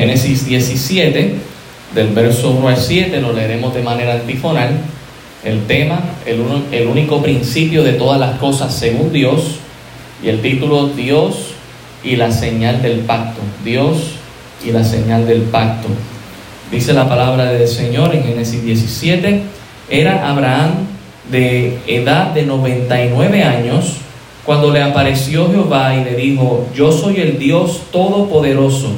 Génesis 17, del verso 1 al 7, lo leeremos de manera antifonal. El tema, el, el único principio de todas las cosas según Dios, y el título Dios y la señal del pacto. Dios y la señal del pacto. Dice la palabra del Señor en Génesis 17, era Abraham de edad de 99 años cuando le apareció Jehová y le dijo, yo soy el Dios todopoderoso,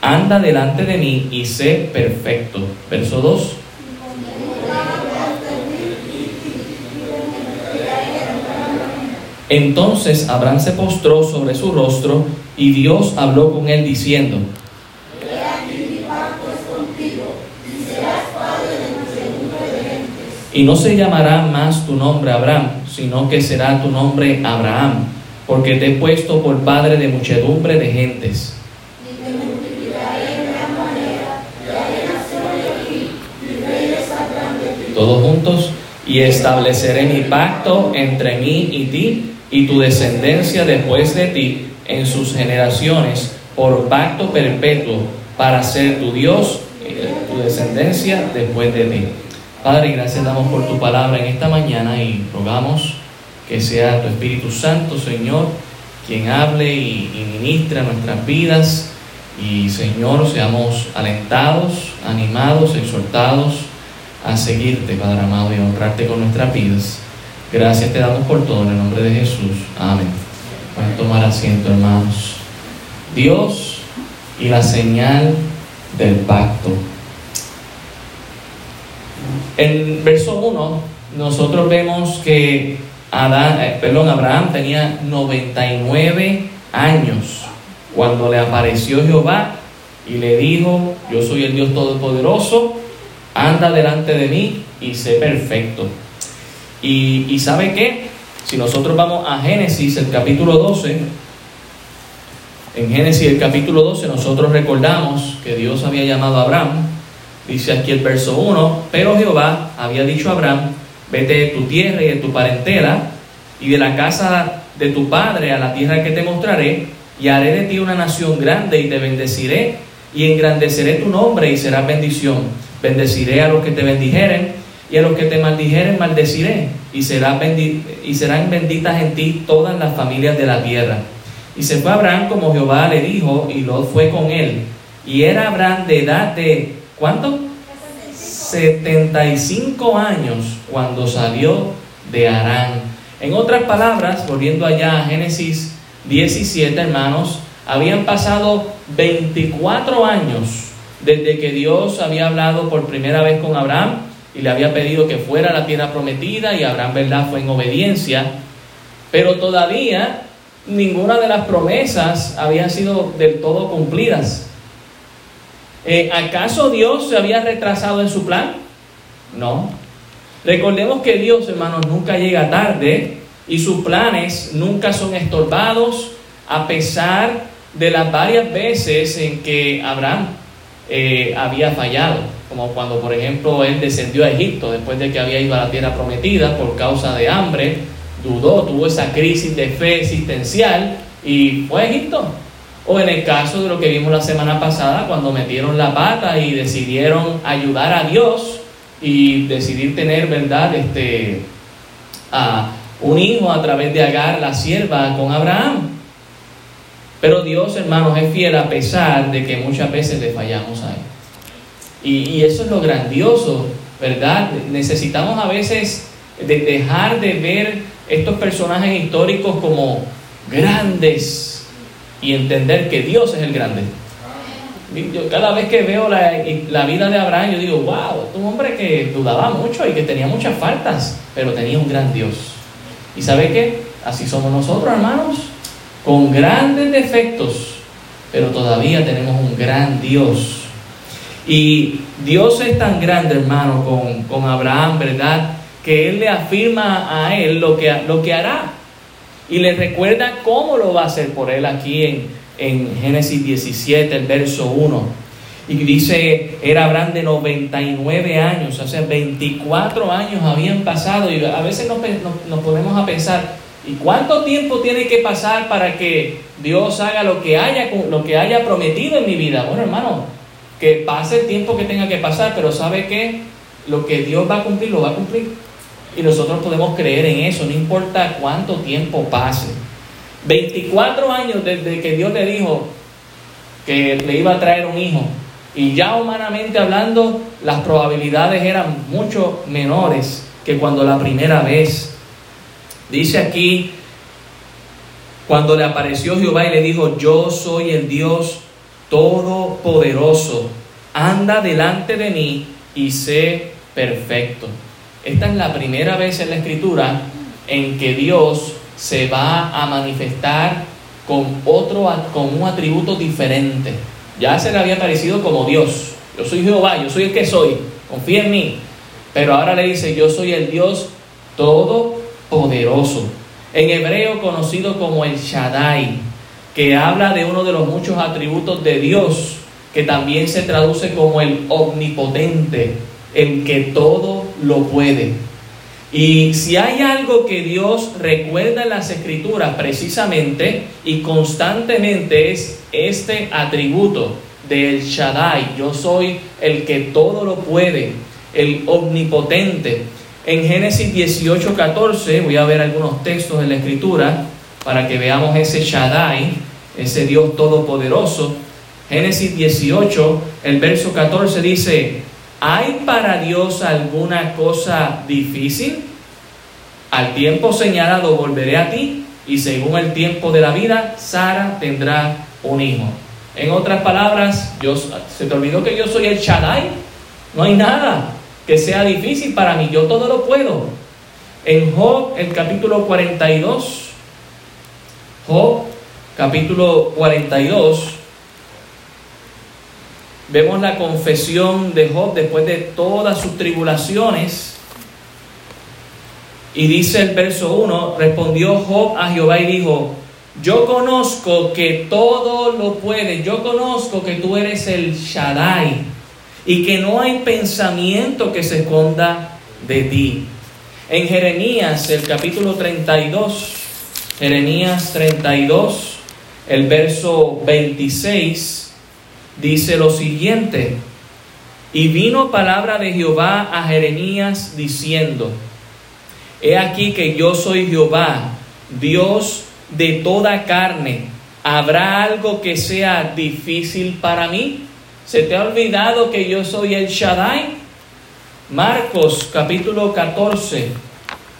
anda delante de mí y sé perfecto. Verso 2. Entonces Abraham se postró sobre su rostro y Dios habló con él diciendo, y no se llamará más tu nombre Abraham, sino que será tu nombre Abraham, porque te he puesto por padre de muchedumbre de gentes. Todos juntos, y estableceré mi pacto entre mí y ti y tu descendencia después de ti en sus generaciones por pacto perpetuo para ser tu Dios y tu descendencia después de ti. Padre, gracias damos por tu palabra en esta mañana y rogamos que sea tu Espíritu Santo, Señor, quien hable y, y ministre nuestras vidas y, Señor, seamos alentados, animados, exhortados a seguirte, Padre amado, y a honrarte con nuestras vidas. Gracias te damos por todo en el nombre de Jesús. Amén. Pueden tomar asiento, hermanos. Dios y la señal del pacto. En verso 1, nosotros vemos que Adán, eh, perdón, Abraham tenía 99 años cuando le apareció Jehová y le dijo, yo soy el Dios Todopoderoso, anda delante de mí y sé perfecto. Y, ¿sabe qué? Si nosotros vamos a Génesis, el capítulo 12, en Génesis, el capítulo 12, nosotros recordamos que Dios había llamado a Abraham. Dice aquí el verso 1, pero Jehová había dicho a Abraham, vete de tu tierra y de tu parentela y de la casa de tu padre a la tierra que te mostraré, y haré de ti una nación grande y te bendeciré y engrandeceré tu nombre y será bendición. Bendeciré a los que te bendijeren y a los que te maldijeren maldeciré, y, será y serán benditas en ti todas las familias de la tierra. Y se fue Abraham como Jehová le dijo, y Lot fue con él. Y era Abraham de edad de, ¿cuánto? 75 años cuando salió de Arán. En otras palabras, volviendo allá a Génesis 17, hermanos, habían pasado 24 años desde que Dios había hablado por primera vez con Abraham y le había pedido que fuera a la tierra prometida y Abraham, ¿verdad?, fue en obediencia, pero todavía ninguna de las promesas había sido del todo cumplidas. Eh, ¿Acaso Dios se había retrasado en su plan? No. Recordemos que Dios, hermanos, nunca llega tarde y sus planes nunca son estorbados a pesar de las varias veces en que Abraham eh, había fallado como cuando por ejemplo él descendió a Egipto después de que había ido a la tierra prometida por causa de hambre, dudó, tuvo esa crisis de fe existencial y fue a Egipto. O en el caso de lo que vimos la semana pasada, cuando metieron la pata y decidieron ayudar a Dios y decidir tener, ¿verdad?, este, a un hijo a través de Agar, la sierva, con Abraham. Pero Dios, hermanos, es fiel a pesar de que muchas veces le fallamos a Él. Y, eso es lo grandioso, ¿verdad? Necesitamos a veces de dejar de ver estos personajes históricos como grandes y entender que Dios es el grande. Yo cada vez que veo la, vida de Abraham, yo digo, wow, un hombre que dudaba mucho y que tenía muchas faltas, pero tenía un gran Dios. ¿Y sabe qué? Así somos nosotros, hermanos, con grandes defectos, pero todavía tenemos un gran Dios y Dios es tan grande, hermano, con, Abraham, ¿verdad? Que Él le afirma a Él lo que, lo que hará. Y le recuerda cómo lo va a hacer por Él aquí en, en Génesis 17, el verso 1. Y dice, era Abraham de 99 años, o sea, 24 años habían pasado. Y a veces nos, nos ponemos a pensar, ¿y cuánto tiempo tiene que pasar para que Dios haga lo que haya, lo que haya prometido en mi vida? Bueno, hermano, que pase el tiempo que tenga que pasar, pero sabe que lo que Dios va a cumplir, lo va a cumplir. Y nosotros podemos creer en eso, no importa cuánto tiempo pase. 24 años desde que Dios le dijo que le iba a traer un hijo. Y ya humanamente hablando, las probabilidades eran mucho menores que cuando la primera vez. Dice aquí, cuando le apareció Jehová y le dijo, yo soy el Dios todopoderoso, anda delante de mí y sé perfecto. Esta es la primera vez en la escritura en que Dios se va a manifestar con otro con un atributo diferente. Ya se le había parecido como Dios. Yo soy Jehová, yo soy el que soy. Confía en mí. Pero ahora le dice, yo soy el Dios todopoderoso. En hebreo conocido como el Shaddai, que habla de uno de los muchos atributos de Dios, que también se traduce como el omnipotente, el que todo lo puede. Y si hay algo que Dios recuerda en las escrituras precisamente y constantemente es este atributo del Shaddai. Yo soy el que todo lo puede, el omnipotente. En Génesis 18, 14, voy a ver algunos textos de la escritura para que veamos ese Shaddai, ese Dios todopoderoso. Génesis 18, el verso 14 dice, ¿Hay para Dios alguna cosa difícil? Al tiempo señalado volveré a ti y según el tiempo de la vida, Sara tendrá un hijo. En otras palabras, ¿se te olvidó que yo soy el Shaddai? No hay nada que sea difícil para mí, yo todo lo puedo. En Job, el capítulo 42, Job, capítulo 42, Vemos la confesión de Job después de todas sus tribulaciones. Y dice el verso 1, respondió Job a Jehová y dijo, yo conozco que todo lo puede, yo conozco que tú eres el Shaddai y que no hay pensamiento que se esconda de ti. En Jeremías, el capítulo 32, Jeremías 32, el verso 26, dice lo siguiente, y vino palabra de Jehová a Jeremías diciendo, He aquí que yo soy Jehová, Dios de toda carne. ¿Habrá algo que sea difícil para mí? ¿Se te ha olvidado que yo soy el Shaddai? Marcos capítulo 14.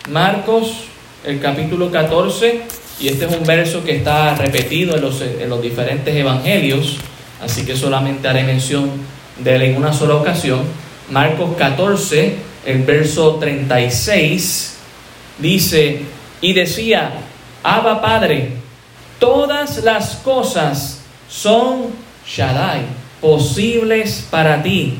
Marcos el capítulo 14. Y este es un verso que está repetido en los, en los diferentes evangelios así que solamente haré mención de él en una sola ocasión. Marcos 14, el verso 36, dice, y decía, Abba Padre, todas las cosas son Shaddai, posibles para ti.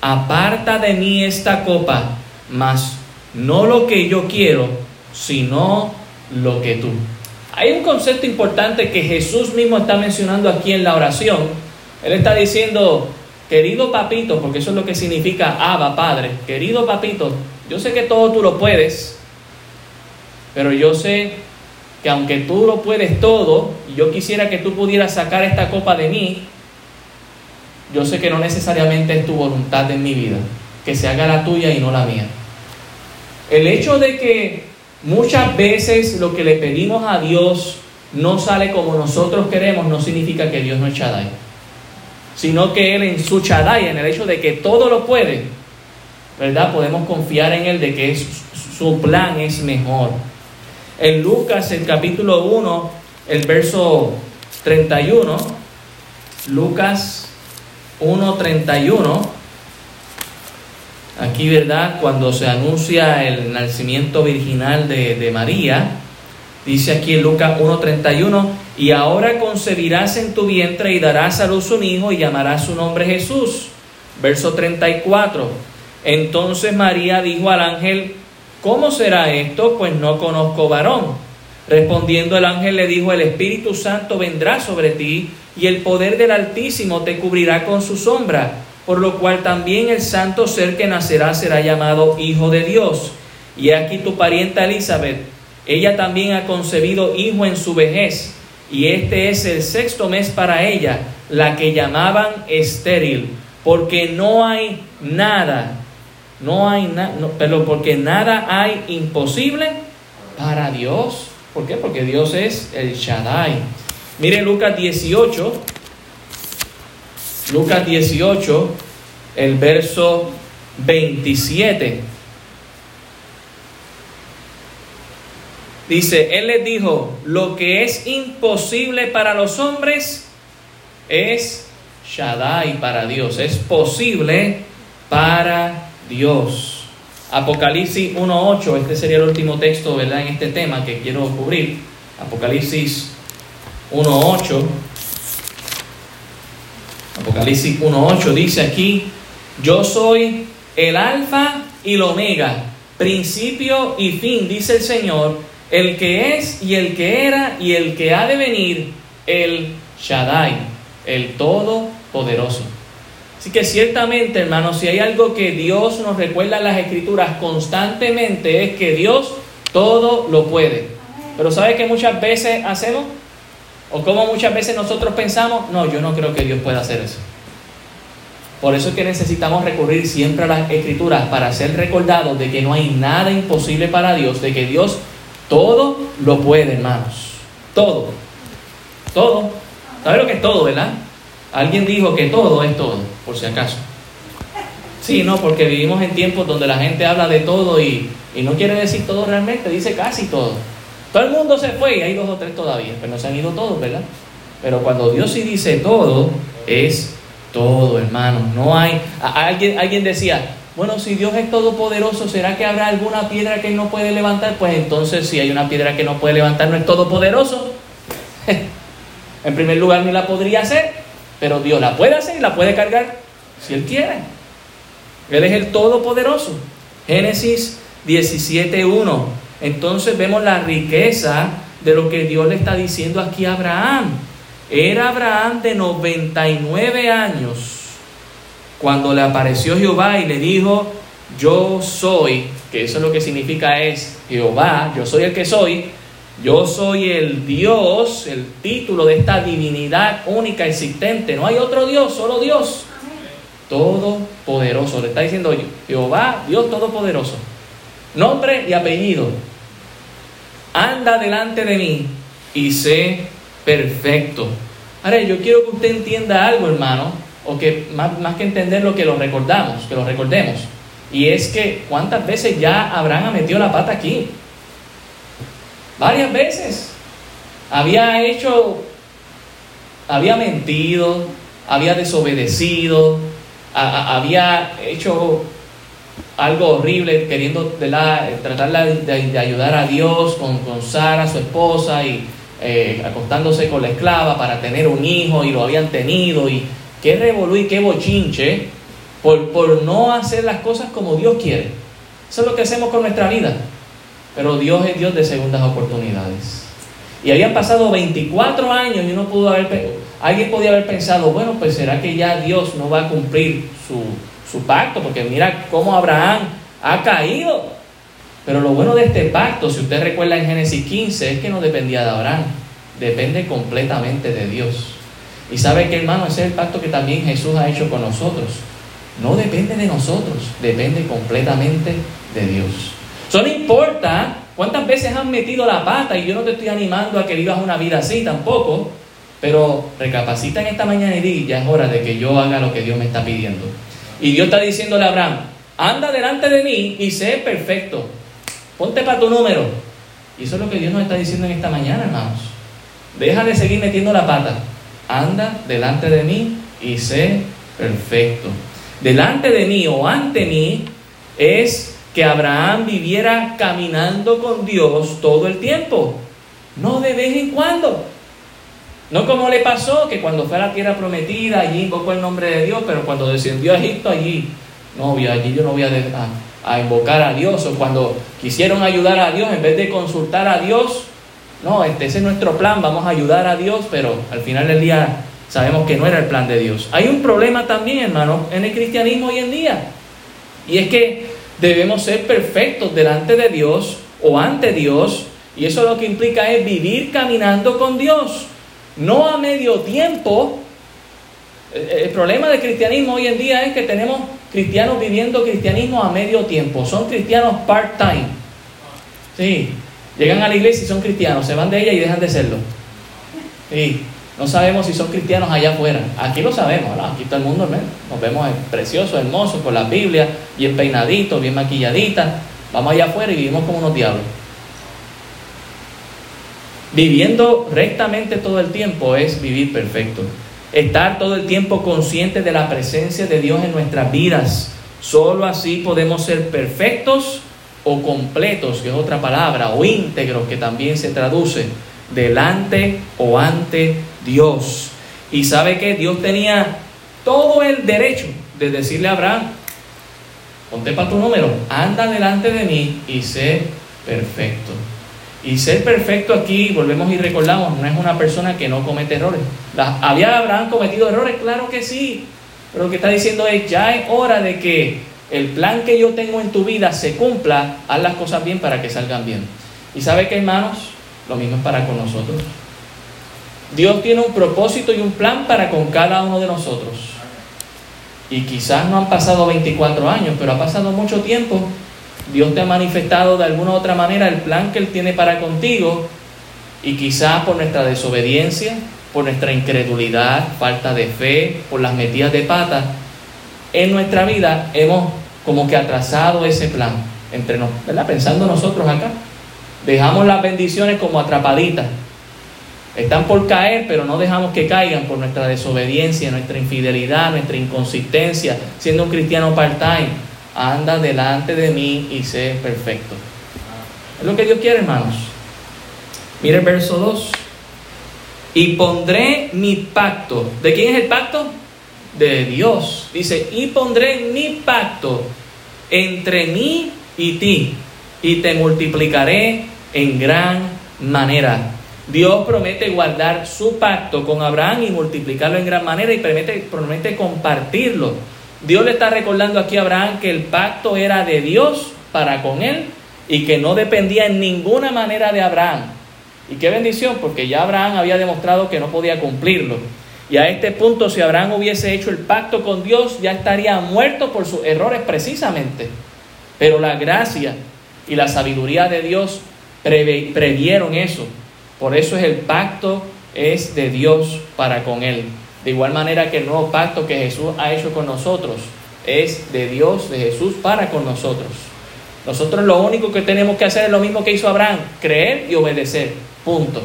Aparta de mí esta copa, mas no lo que yo quiero, sino lo que tú. Hay un concepto importante que Jesús mismo está mencionando aquí en la oración, él está diciendo, querido papito, porque eso es lo que significa Abba, Padre, querido papito, yo sé que todo tú lo puedes, pero yo sé que aunque tú lo puedes todo, yo quisiera que tú pudieras sacar esta copa de mí, yo sé que no necesariamente es tu voluntad en mi vida, que se haga la tuya y no la mía. El hecho de que muchas veces lo que le pedimos a Dios no sale como nosotros queremos, no significa que Dios no es Shaddai sino que Él en su Chadai, en el hecho de que todo lo puede, ¿verdad? Podemos confiar en Él de que su plan es mejor. En Lucas, el capítulo 1, el verso 31, Lucas 1, 31, aquí, ¿verdad? Cuando se anuncia el nacimiento virginal de, de María, dice aquí en Lucas 1.31, y ahora concebirás en tu vientre y darás a luz un hijo y llamarás su nombre Jesús. Verso 34. Entonces María dijo al ángel, ¿cómo será esto? Pues no conozco varón. Respondiendo el ángel le dijo, el Espíritu Santo vendrá sobre ti y el poder del Altísimo te cubrirá con su sombra, por lo cual también el santo ser que nacerá será llamado Hijo de Dios. Y aquí tu parienta Elizabeth, ella también ha concebido hijo en su vejez y este es el sexto mes para ella, la que llamaban estéril, porque no hay nada, no hay nada, pero porque nada hay imposible para Dios. ¿Por qué? Porque Dios es el Shaddai. Mire Lucas 18, Lucas 18, el verso 27. Dice, Él les dijo, lo que es imposible para los hombres es Shaddai para Dios, es posible para Dios. Apocalipsis 1.8, este sería el último texto, ¿verdad? En este tema que quiero cubrir. Apocalipsis 1.8. Apocalipsis 1.8 dice aquí, yo soy el alfa y el omega, principio y fin, dice el Señor, el que es y el que era y el que ha de venir, el Shaddai, el Todopoderoso. Así que ciertamente, hermanos, si hay algo que Dios nos recuerda en las Escrituras constantemente es que Dios todo lo puede. Pero ¿sabe que muchas veces hacemos? O como muchas veces nosotros pensamos, no, yo no creo que Dios pueda hacer eso. Por eso es que necesitamos recurrir siempre a las escrituras para ser recordados de que no hay nada imposible para Dios, de que Dios todo lo puede, hermanos. Todo. Todo. ¿Sabe lo que es todo, verdad? Alguien dijo que todo es todo, por si acaso. Sí, no, porque vivimos en tiempos donde la gente habla de todo y, y no quiere decir todo realmente, dice casi todo. Todo el mundo se fue y hay dos o tres todavía, pero no se han ido todos, ¿verdad? Pero cuando Dios sí dice todo, es todo, hermano. No hay. alguien, alguien decía, bueno, si Dios es todopoderoso, ¿será que habrá alguna piedra que no puede levantar? Pues entonces, si hay una piedra que no puede levantar, no es todopoderoso. en primer lugar, ni la podría hacer, pero Dios la puede hacer y la puede cargar si Él quiere. Él es el todopoderoso. Génesis 17.1. Entonces vemos la riqueza de lo que Dios le está diciendo aquí a Abraham. Era Abraham de 99 años cuando le apareció Jehová y le dijo, yo soy, que eso es lo que significa es Jehová, yo soy el que soy, yo soy el Dios, el título de esta divinidad única existente, no hay otro Dios, solo Dios, todopoderoso, le está diciendo Jehová, Dios todopoderoso, nombre y apellido, anda delante de mí y sé perfecto. Ahora, yo quiero que usted entienda algo, hermano, o que más, más que entenderlo, que lo recordamos, que lo recordemos. Y es que cuántas veces ya Abraham ha metido la pata aquí. Varias veces. Había hecho, había mentido, había desobedecido, había hecho algo horrible queriendo la, tratar de, ayudar a Dios con, con Sara, su esposa, y eh, acostándose con la esclava para tener un hijo y lo habían tenido y qué revolú y qué bochinche por, por no hacer las cosas como Dios quiere. Eso es lo que hacemos con nuestra vida. Pero Dios es Dios de segundas oportunidades. Y habían pasado 24 años y uno pudo haber, alguien podía haber pensado, bueno, pues será que ya Dios no va a cumplir su, su pacto, porque mira cómo Abraham ha caído. Pero lo bueno de este pacto, si usted recuerda en Génesis 15, es que no dependía de Abraham, depende completamente de Dios. Y sabe que hermano, ese es el pacto que también Jesús ha hecho con nosotros. No depende de nosotros, depende completamente de Dios. Eso no importa cuántas veces han metido la pata y yo no te estoy animando a que vivas una vida así tampoco, pero recapacita en esta mañana y di, ya es hora de que yo haga lo que Dios me está pidiendo. Y Dios está diciéndole a Abraham, anda delante de mí y sé perfecto. Ponte para tu número. Y eso es lo que Dios nos está diciendo en esta mañana, hermanos. Deja de seguir metiendo la pata. Anda delante de mí y sé perfecto. Delante de mí o ante mí es que Abraham viviera caminando con Dios todo el tiempo, no de vez en cuando. No como le pasó que cuando fue a la tierra prometida, allí invocó el nombre de Dios, pero cuando descendió a Egipto, allí, no, allí yo no voy a, a invocar a Dios, o cuando quisieron ayudar a Dios, en vez de consultar a Dios, no, este, ese es nuestro plan, vamos a ayudar a Dios, pero al final del día sabemos que no era el plan de Dios. Hay un problema también, hermano, en el cristianismo hoy en día, y es que debemos ser perfectos delante de Dios o ante Dios, y eso lo que implica es vivir caminando con Dios, no a medio tiempo, El problema del cristianismo hoy en día es que tenemos cristianos viviendo cristianismo a medio tiempo. Son cristianos part-time. Sí, llegan a la iglesia y son cristianos, se van de ella y dejan de serlo. Sí, no sabemos si son cristianos allá afuera. Aquí lo sabemos, aquí todo el mundo nos vemos preciosos, hermosos, con las Biblias, bien peinaditos, bien maquilladitas. Vamos allá afuera y vivimos como unos diablos. Viviendo rectamente todo el tiempo es vivir perfecto. Estar todo el tiempo consciente de la presencia de Dios en nuestras vidas. Solo así podemos ser perfectos o completos, que es otra palabra, o íntegros, que también se traduce, delante o ante Dios. Y sabe que Dios tenía todo el derecho de decirle a Abraham, ponte para tu número, anda delante de mí y sé perfecto. Y ser perfecto aquí, volvemos y recordamos, no es una persona que no comete errores. ¿Había Abraham cometido errores? Claro que sí. Pero lo que está diciendo es, ya es hora de que el plan que yo tengo en tu vida se cumpla, haz las cosas bien para que salgan bien. Y sabe que hermanos, lo mismo es para con nosotros. Dios tiene un propósito y un plan para con cada uno de nosotros. Y quizás no han pasado 24 años, pero ha pasado mucho tiempo Dios te ha manifestado de alguna u otra manera el plan que Él tiene para contigo y quizás por nuestra desobediencia, por nuestra incredulidad, falta de fe, por las metidas de pata, en nuestra vida hemos como que atrasado ese plan entre nosotros, ¿verdad? Pensando nosotros acá. Dejamos las bendiciones como atrapaditas. Están por caer, pero no dejamos que caigan por nuestra desobediencia, nuestra infidelidad, nuestra inconsistencia, siendo un cristiano part-time anda delante de mí y sé perfecto. Es lo que Dios quiere, hermanos. Mire el verso 2. Y pondré mi pacto. ¿De quién es el pacto? De Dios. Dice, y pondré mi pacto entre mí y ti, y te multiplicaré en gran manera. Dios promete guardar su pacto con Abraham y multiplicarlo en gran manera y promete, promete compartirlo Dios le está recordando aquí a Abraham que el pacto era de Dios para con él y que no dependía en ninguna manera de Abraham. Y qué bendición, porque ya Abraham había demostrado que no podía cumplirlo. Y a este punto, si Abraham hubiese hecho el pacto con Dios, ya estaría muerto por sus errores precisamente. Pero la gracia y la sabiduría de Dios previeron eso. Por eso es el pacto es de Dios para con él. De igual manera que el nuevo pacto que Jesús ha hecho con nosotros es de Dios, de Jesús para con nosotros. Nosotros lo único que tenemos que hacer es lo mismo que hizo Abraham, creer y obedecer. Punto.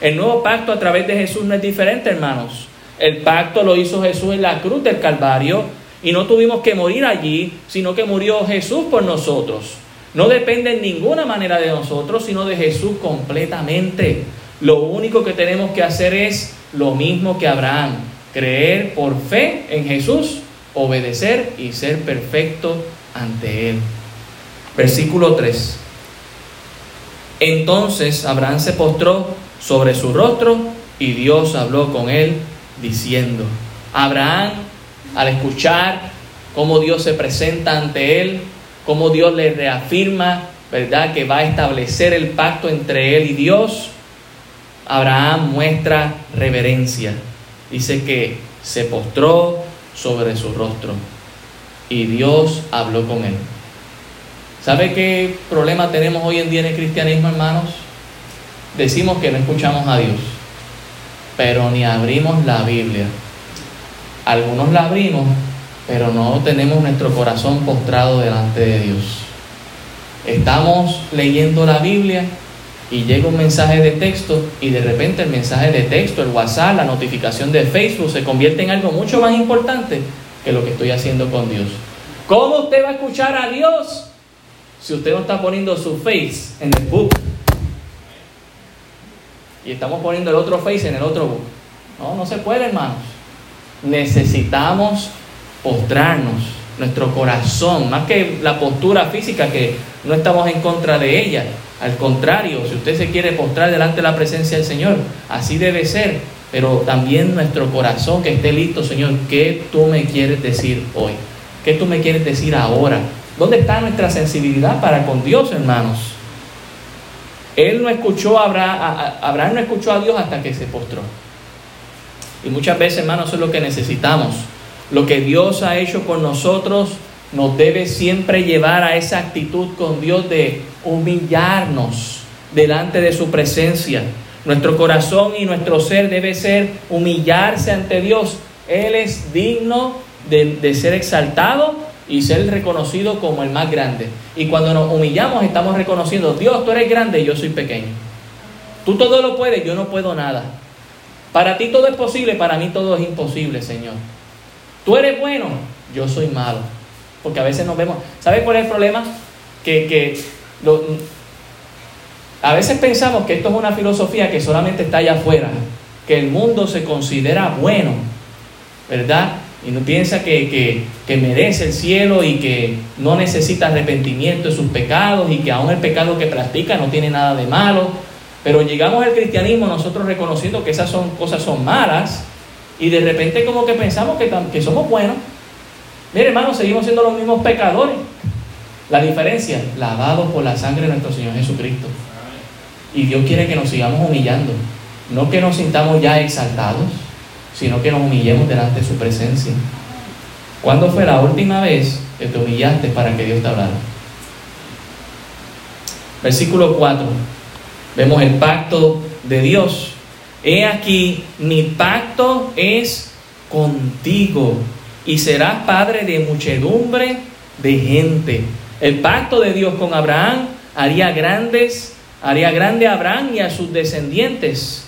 El nuevo pacto a través de Jesús no es diferente, hermanos. El pacto lo hizo Jesús en la cruz del Calvario y no tuvimos que morir allí, sino que murió Jesús por nosotros. No depende en ninguna manera de nosotros, sino de Jesús completamente. Lo único que tenemos que hacer es lo mismo que Abraham, creer por fe en Jesús, obedecer y ser perfecto ante Él. Versículo 3. Entonces Abraham se postró sobre su rostro y Dios habló con él diciendo, Abraham, al escuchar cómo Dios se presenta ante él, cómo Dios le reafirma, ¿verdad?, que va a establecer el pacto entre él y Dios, Abraham muestra reverencia. Dice que se postró sobre su rostro y Dios habló con él. ¿Sabe qué problema tenemos hoy en día en el cristianismo, hermanos? Decimos que no escuchamos a Dios, pero ni abrimos la Biblia. Algunos la abrimos, pero no tenemos nuestro corazón postrado delante de Dios. Estamos leyendo la Biblia, y llega un mensaje de texto y de repente el mensaje de texto, el WhatsApp, la notificación de Facebook se convierte en algo mucho más importante que lo que estoy haciendo con Dios. ¿Cómo usted va a escuchar a Dios si usted no está poniendo su face en el book? Y estamos poniendo el otro face en el otro book. No, no se puede, hermanos. Necesitamos postrarnos nuestro corazón, más que la postura física que no estamos en contra de ella, al contrario, si usted se quiere postrar delante de la presencia del Señor, así debe ser. Pero también nuestro corazón que esté listo, Señor, ¿qué tú me quieres decir hoy? ¿Qué tú me quieres decir ahora? ¿Dónde está nuestra sensibilidad para con Dios, hermanos? Él no escuchó a Abraham, Abraham no escuchó a Dios hasta que se postró. Y muchas veces, hermanos, eso es lo que necesitamos. Lo que Dios ha hecho con nosotros nos debe siempre llevar a esa actitud con Dios de humillarnos delante de su presencia. Nuestro corazón y nuestro ser debe ser humillarse ante Dios. Él es digno de, ser exaltado y ser reconocido como el más grande. Y cuando nos humillamos estamos reconociendo, Dios, tú eres grande yo soy pequeño. Tú todo lo puedes, yo no puedo nada. Para ti todo es posible, para mí todo es imposible, Señor. Tú eres bueno, yo soy malo. Porque a veces nos vemos. ¿Sabes cuál es el problema? Que, que a veces pensamos que esto es una filosofía que solamente está allá afuera, que el mundo se considera bueno, ¿verdad? Y no piensa que, que, merece el cielo y que no necesita arrepentimiento de sus pecados y que aún el pecado que practica no tiene nada de malo. Pero llegamos al cristianismo nosotros reconociendo que esas son, cosas son malas y de repente como que pensamos que, somos buenos. Mire hermano, seguimos siendo los mismos pecadores. La diferencia, lavados por la sangre de nuestro Señor Jesucristo. Y Dios quiere que nos sigamos humillando. No que nos sintamos ya exaltados, sino que nos humillemos delante de su presencia. ¿Cuándo fue la última vez que te humillaste para que Dios te hablara? Versículo 4. Vemos el pacto de Dios. He aquí, mi pacto es contigo y serás padre de muchedumbre de gente. El pacto de Dios con Abraham haría grandes, haría grande a Abraham y a sus descendientes.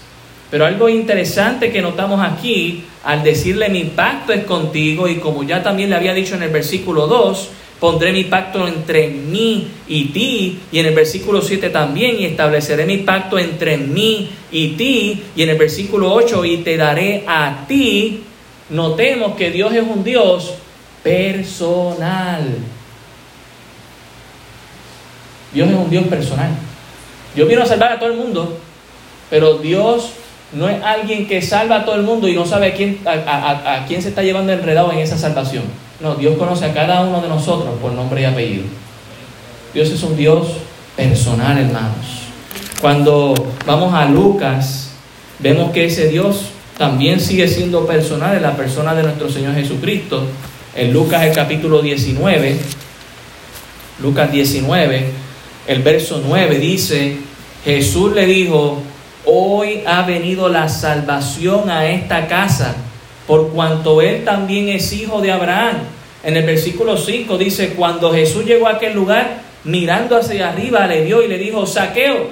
Pero algo interesante que notamos aquí, al decirle mi pacto es contigo, y como ya también le había dicho en el versículo 2, pondré mi pacto entre mí y ti, y en el versículo 7 también, y estableceré mi pacto entre mí y ti, y en el versículo 8, y te daré a ti, notemos que Dios es un Dios personal. Dios es un Dios personal. Dios vino a salvar a todo el mundo, pero Dios no es alguien que salva a todo el mundo y no sabe a quién, a, quién se está llevando enredado en esa salvación. No, Dios conoce a cada uno de nosotros por nombre y apellido. Dios es un Dios personal, hermanos. Cuando vamos a Lucas, vemos que ese Dios también sigue siendo personal en la persona de nuestro Señor Jesucristo. En Lucas el capítulo 19, Lucas 19, el verso 9 dice, Jesús le dijo, hoy ha venido la salvación a esta casa, por cuanto él también es hijo de Abraham. En el versículo 5 dice, cuando Jesús llegó a aquel lugar, mirando hacia arriba, le dio y le dijo, saqueo,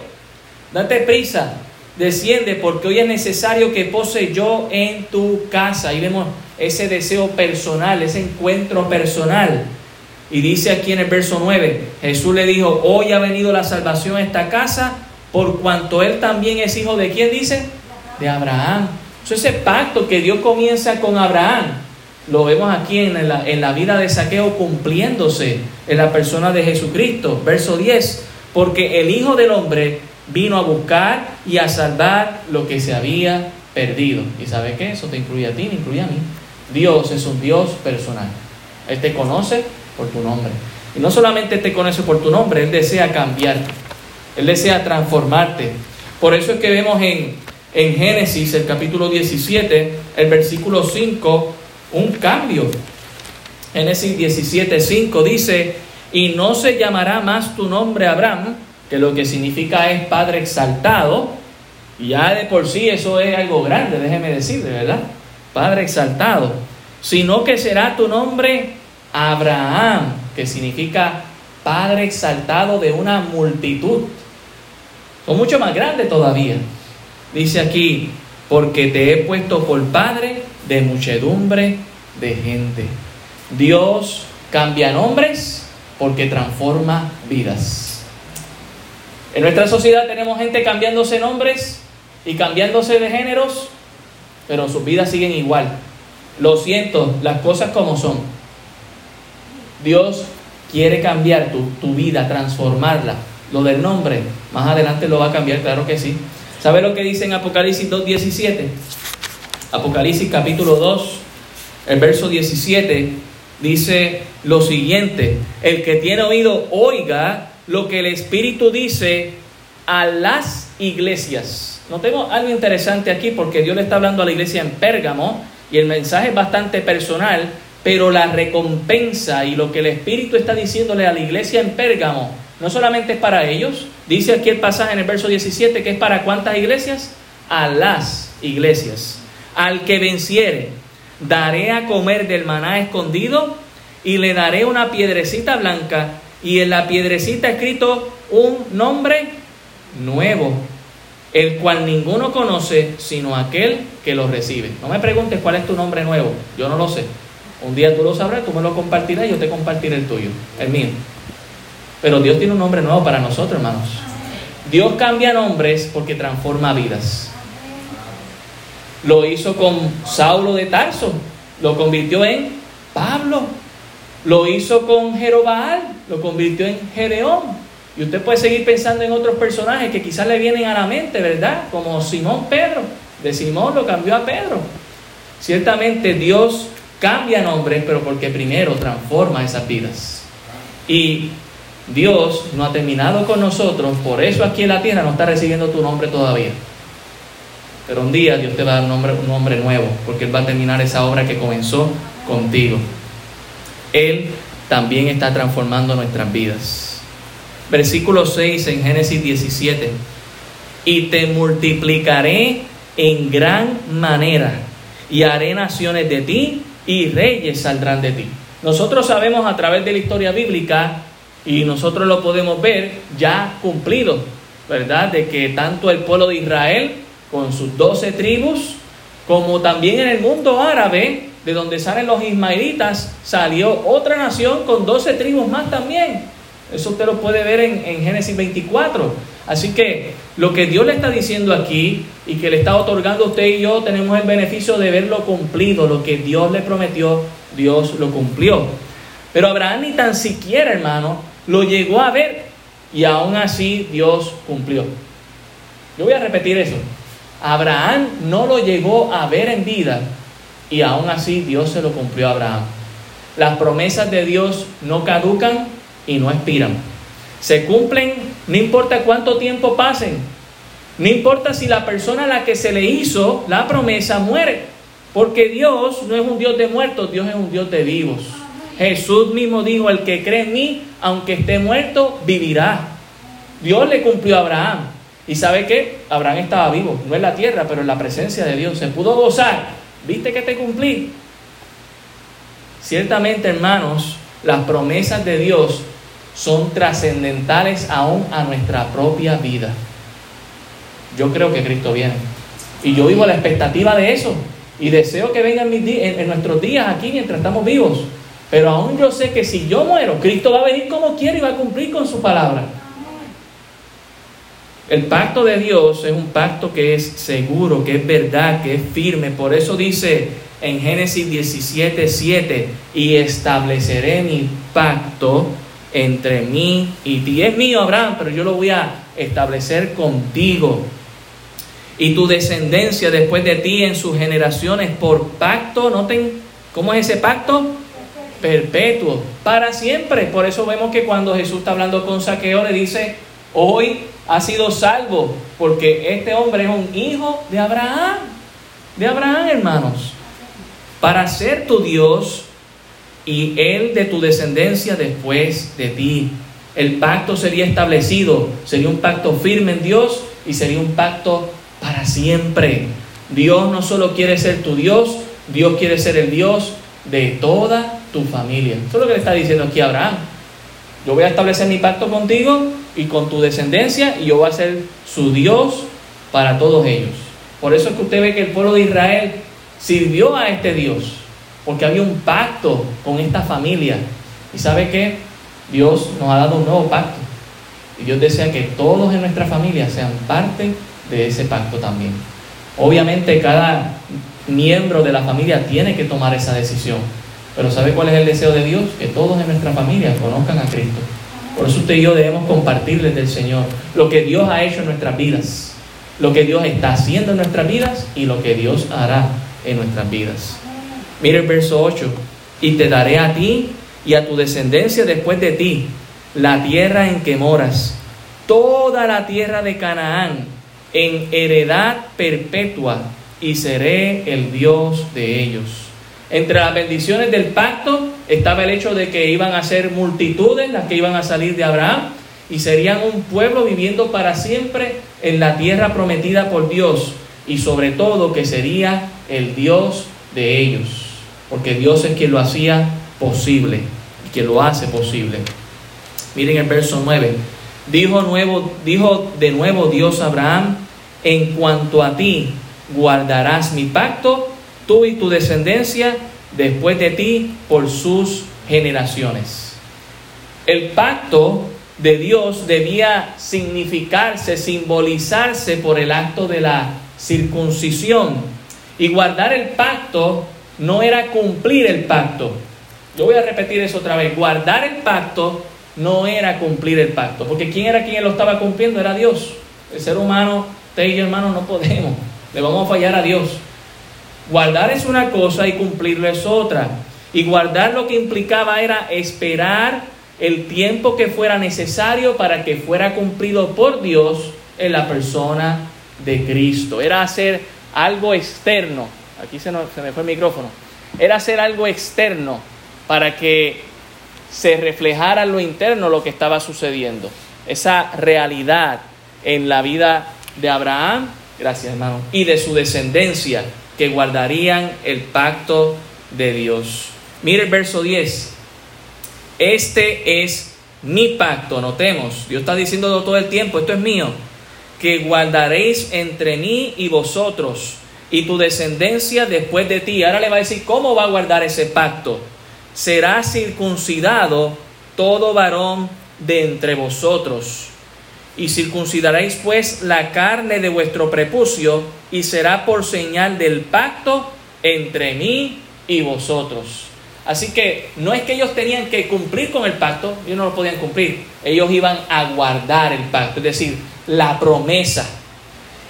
date prisa, desciende, porque hoy es necesario que pose yo en tu casa. Y vemos ese deseo personal, ese encuentro personal. Y dice aquí en el verso 9, Jesús le dijo, hoy ha venido la salvación a esta casa por cuanto él también es hijo de quién dice? De Abraham. Ese pacto que Dios comienza con Abraham, lo vemos aquí en la, en la vida de Saqueo cumpliéndose en la persona de Jesucristo. Verso 10, porque el Hijo del Hombre vino a buscar y a salvar lo que se había perdido. ¿Y sabe qué? Eso te incluye a ti, me incluye a mí. Dios es un Dios personal. Él te conoce por tu nombre. Y no solamente te conoce por tu nombre, Él desea cambiarte. Él desea transformarte. Por eso es que vemos en, en Génesis, el capítulo 17, el versículo 5, un cambio. Génesis 17, 5 dice, y no se llamará más tu nombre Abraham, que lo que significa es Padre exaltado, y ya de por sí eso es algo grande, déjeme decirle, ¿verdad? Padre exaltado, sino que será tu nombre Abraham, que significa Padre exaltado de una multitud o mucho más grande todavía. Dice aquí, porque te he puesto por padre de muchedumbre de gente. Dios cambia nombres porque transforma vidas. En nuestra sociedad tenemos gente cambiándose nombres y cambiándose de géneros, pero sus vidas siguen igual. Lo siento, las cosas como son. Dios quiere cambiar tu, tu vida, transformarla lo del nombre, más adelante lo va a cambiar, claro que sí. ¿Sabe lo que dice en Apocalipsis 2.17? Apocalipsis capítulo 2, el verso 17, dice lo siguiente, el que tiene oído, oiga lo que el Espíritu dice a las iglesias. notemos algo interesante aquí porque Dios le está hablando a la iglesia en Pérgamo y el mensaje es bastante personal, pero la recompensa y lo que el Espíritu está diciéndole a la iglesia en Pérgamo no solamente es para ellos, dice aquí el pasaje en el verso 17 que es para cuántas iglesias? A las iglesias. Al que venciere, daré a comer del maná escondido y le daré una piedrecita blanca y en la piedrecita escrito un nombre nuevo, el cual ninguno conoce sino aquel que lo recibe. No me preguntes cuál es tu nombre nuevo, yo no lo sé. Un día tú lo sabrás, tú me lo compartirás y yo te compartiré el tuyo, el mío. Pero Dios tiene un nombre nuevo para nosotros, hermanos. Dios cambia nombres porque transforma vidas. Lo hizo con Saulo de Tarso, lo convirtió en Pablo. Lo hizo con Jerobaal, lo convirtió en Gedeón. Y usted puede seguir pensando en otros personajes que quizás le vienen a la mente, ¿verdad? Como Simón Pedro. De Simón lo cambió a Pedro. Ciertamente Dios cambia nombres, pero porque primero transforma esas vidas. Y Dios no ha terminado con nosotros, por eso aquí en la tierra no está recibiendo tu nombre todavía. Pero un día Dios te va a dar un nombre, nuevo, porque Él va a terminar esa obra que comenzó contigo. Él también está transformando nuestras vidas. Versículo 6 en Génesis 17. Y te multiplicaré en gran manera, y haré naciones de ti, y reyes saldrán de ti. Nosotros sabemos a través de la historia bíblica y nosotros lo podemos ver ya cumplido, ¿verdad? De que tanto el pueblo de Israel, con sus doce tribus, como también en el mundo árabe, de donde salen los ismaelitas, salió otra nación con doce tribus más también. Eso usted lo puede ver en, en, Génesis 24. Así que lo que Dios le está diciendo aquí y que le está otorgando a usted y yo, tenemos el beneficio de verlo cumplido. Lo que Dios le prometió, Dios lo cumplió. Pero Abraham ni tan siquiera, hermano, lo llegó a ver y aún así Dios cumplió. Yo voy a repetir eso. Abraham no lo llegó a ver en vida y aún así Dios se lo cumplió a Abraham. Las promesas de Dios no caducan y no expiran. Se cumplen no importa cuánto tiempo pasen. No importa si la persona a la que se le hizo la promesa muere. Porque Dios no es un Dios de muertos, Dios es un Dios de vivos. Jesús mismo dijo, el que cree en mí, aunque esté muerto, vivirá. Dios le cumplió a Abraham. ¿Y sabe qué? Abraham estaba vivo, no en la tierra, pero en la presencia de Dios. Se pudo gozar. ¿Viste que te cumplí? Ciertamente, hermanos, las promesas de Dios son trascendentales aún a nuestra propia vida. Yo creo que Cristo viene. Y yo vivo la expectativa de eso. Y deseo que vengan en, en nuestros días aquí mientras estamos vivos. Pero aún yo sé que si yo muero, Cristo va a venir como quiere y va a cumplir con su palabra. El pacto de Dios es un pacto que es seguro, que es verdad, que es firme. Por eso dice en Génesis 17, 7, y estableceré mi pacto entre mí y ti. Es mío, Abraham, pero yo lo voy a establecer contigo. Y tu descendencia después de ti en sus generaciones por pacto, noten cómo es ese pacto, perpetuo, para siempre. Por eso vemos que cuando Jesús está hablando con Saqueo le dice, hoy ha sido salvo, porque este hombre es un hijo de Abraham, de Abraham hermanos, para ser tu Dios y él de tu descendencia después de ti. El pacto sería establecido, sería un pacto firme en Dios y sería un pacto para siempre. Dios no solo quiere ser tu Dios, Dios quiere ser el Dios de toda tu familia. Eso es lo que le está diciendo aquí Abraham. Yo voy a establecer mi pacto contigo y con tu descendencia y yo voy a ser su Dios para todos ellos. Por eso es que usted ve que el pueblo de Israel sirvió a este Dios, porque había un pacto con esta familia. ¿Y sabe qué? Dios nos ha dado un nuevo pacto. Y Dios desea que todos en nuestra familia sean parte de ese pacto también. Obviamente cada miembro de la familia tiene que tomar esa decisión. Pero ¿sabe cuál es el deseo de Dios? Que todos en nuestra familia conozcan a Cristo. Por eso usted y yo debemos compartirles del Señor lo que Dios ha hecho en nuestras vidas, lo que Dios está haciendo en nuestras vidas y lo que Dios hará en nuestras vidas. Mire el verso 8, y te daré a ti y a tu descendencia después de ti la tierra en que moras, toda la tierra de Canaán, en heredad perpetua y seré el Dios de ellos. Entre las bendiciones del pacto estaba el hecho de que iban a ser multitudes las que iban a salir de Abraham y serían un pueblo viviendo para siempre en la tierra prometida por Dios y sobre todo que sería el Dios de ellos, porque Dios es quien lo hacía posible, quien lo hace posible. Miren el verso 9. Dijo, nuevo, dijo de nuevo Dios a Abraham, en cuanto a ti guardarás mi pacto, tú y tu descendencia después de ti por sus generaciones. El pacto de Dios debía significarse, simbolizarse por el acto de la circuncisión. Y guardar el pacto no era cumplir el pacto. Yo voy a repetir eso otra vez. Guardar el pacto no era cumplir el pacto. Porque ¿quién era quien lo estaba cumpliendo? Era Dios. El ser humano, usted y yo hermano, no podemos. Le vamos a fallar a Dios. Guardar es una cosa y cumplirlo es otra. Y guardar lo que implicaba era esperar el tiempo que fuera necesario para que fuera cumplido por Dios en la persona de Cristo. Era hacer algo externo. Aquí se, se me fue el micrófono. Era hacer algo externo para que se reflejara en lo interno lo que estaba sucediendo. Esa realidad en la vida de Abraham, gracias hermano, y de su descendencia que guardarían el pacto de Dios. Mire el verso 10. Este es mi pacto, notemos, Dios está diciendo todo el tiempo, esto es mío, que guardaréis entre mí y vosotros y tu descendencia después de ti. Ahora le va a decir cómo va a guardar ese pacto. Será circuncidado todo varón de entre vosotros. Y circuncidaréis pues la carne de vuestro prepucio y será por señal del pacto entre mí y vosotros. Así que no es que ellos tenían que cumplir con el pacto, ellos no lo podían cumplir, ellos iban a guardar el pacto, es decir, la promesa.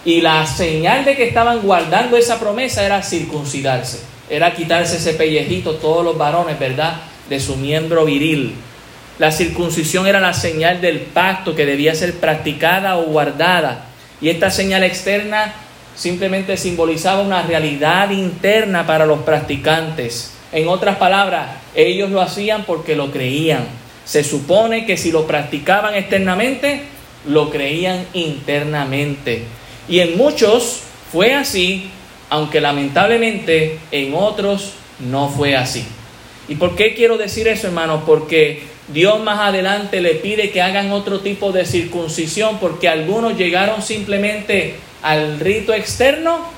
Y la señal de que estaban guardando esa promesa era circuncidarse, era quitarse ese pellejito, todos los varones, ¿verdad?, de su miembro viril. La circuncisión era la señal del pacto que debía ser practicada o guardada. Y esta señal externa simplemente simbolizaba una realidad interna para los practicantes. En otras palabras, ellos lo hacían porque lo creían. Se supone que si lo practicaban externamente, lo creían internamente. Y en muchos fue así, aunque lamentablemente en otros no fue así. ¿Y por qué quiero decir eso, hermano? Porque Dios más adelante le pide que hagan otro tipo de circuncisión, porque algunos llegaron simplemente al rito externo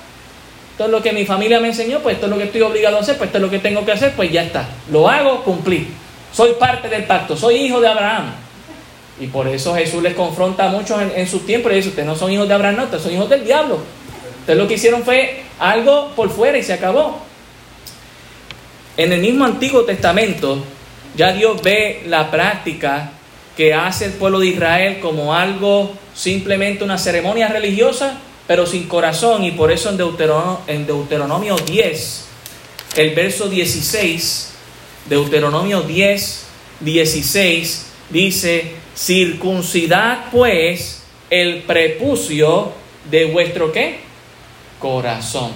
es lo que mi familia me enseñó, pues esto es lo que estoy obligado a hacer, pues esto es lo que tengo que hacer, pues ya está. Lo hago, cumplí. Soy parte del pacto, soy hijo de Abraham. Y por eso Jesús les confronta a muchos en, su tiempo y dice, ustedes no son hijos de Abraham, no, ustedes son hijos del diablo. Ustedes lo que hicieron fue algo por fuera y se acabó. En el mismo Antiguo Testamento, ya Dios ve la práctica que hace el pueblo de Israel como algo simplemente una ceremonia religiosa pero sin corazón. Y por eso en Deuteronomio, en Deuteronomio 10, el verso 16, Deuteronomio 10, 16, dice, circuncidad pues el prepucio de vuestro qué? Corazón.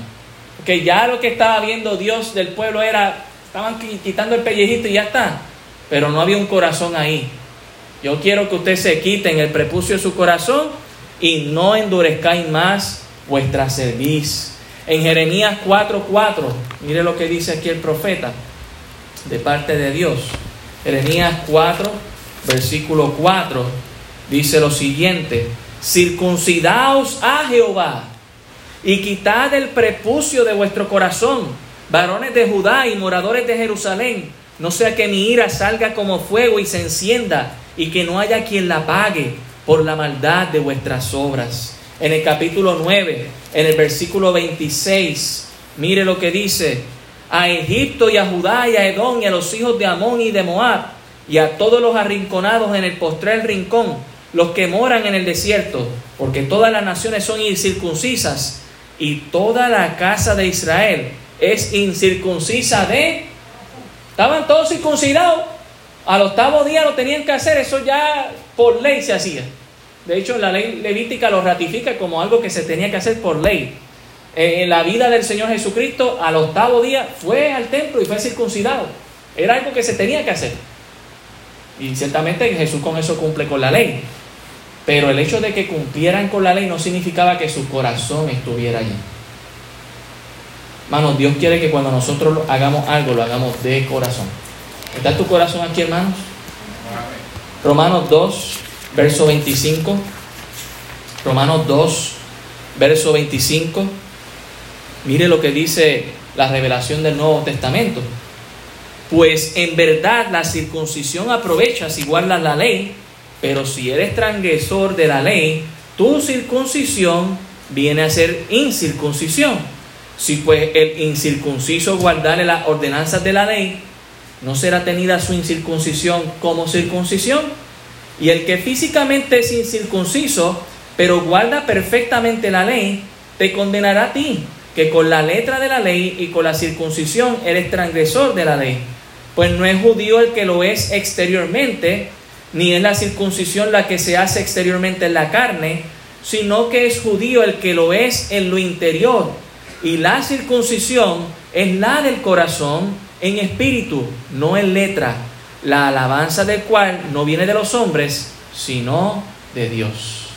Que ya lo que estaba viendo Dios del pueblo era, estaban quitando el pellejito y ya está, pero no había un corazón ahí. Yo quiero que usted se quiten el prepucio de su corazón y no endurezcáis más vuestra cerviz. En Jeremías 4:4, mire lo que dice aquí el profeta de parte de Dios. Jeremías 4, versículo 4, dice lo siguiente: Circuncidaos a Jehová y quitad el prepucio de vuestro corazón, varones de Judá y moradores de Jerusalén, no sea que mi ira salga como fuego y se encienda y que no haya quien la pague por la maldad de vuestras obras. En el capítulo 9, en el versículo 26, mire lo que dice, a Egipto y a Judá y a Edom y a los hijos de Amón y de Moab y a todos los arrinconados en el postrer rincón, los que moran en el desierto, porque todas las naciones son incircuncisas y toda la casa de Israel es incircuncisa de... Estaban todos circuncidados. Al octavo día lo tenían que hacer, eso ya por ley se hacía. De hecho, la ley levítica lo ratifica como algo que se tenía que hacer por ley. En la vida del Señor Jesucristo, al octavo día, fue al templo y fue circuncidado. Era algo que se tenía que hacer. Y ciertamente Jesús con eso cumple con la ley. Pero el hecho de que cumplieran con la ley no significaba que su corazón estuviera allí. Hermanos, Dios quiere que cuando nosotros hagamos algo, lo hagamos de corazón. ¿Está tu corazón aquí, hermanos? Romanos 2, verso 25. Romanos 2, verso 25. Mire lo que dice la revelación del Nuevo Testamento. Pues en verdad la circuncisión aprovecha si guardas la ley, pero si eres transgresor de la ley, tu circuncisión viene a ser incircuncisión. Si pues el incircunciso guardare las ordenanzas de la ley, ¿no será tenida su incircuncisión como circuncisión? Y el que físicamente es incircunciso, pero guarda perfectamente la ley, te condenará a ti, que con la letra de la ley y con la circuncisión eres transgresor de la ley. Pues no es judío el que lo es exteriormente, ni es la circuncisión la que se hace exteriormente en la carne, sino que es judío el que lo es en lo interior. Y la circuncisión es la del corazón en espíritu, no en letra, la alabanza del cual no viene de los hombres, sino de Dios.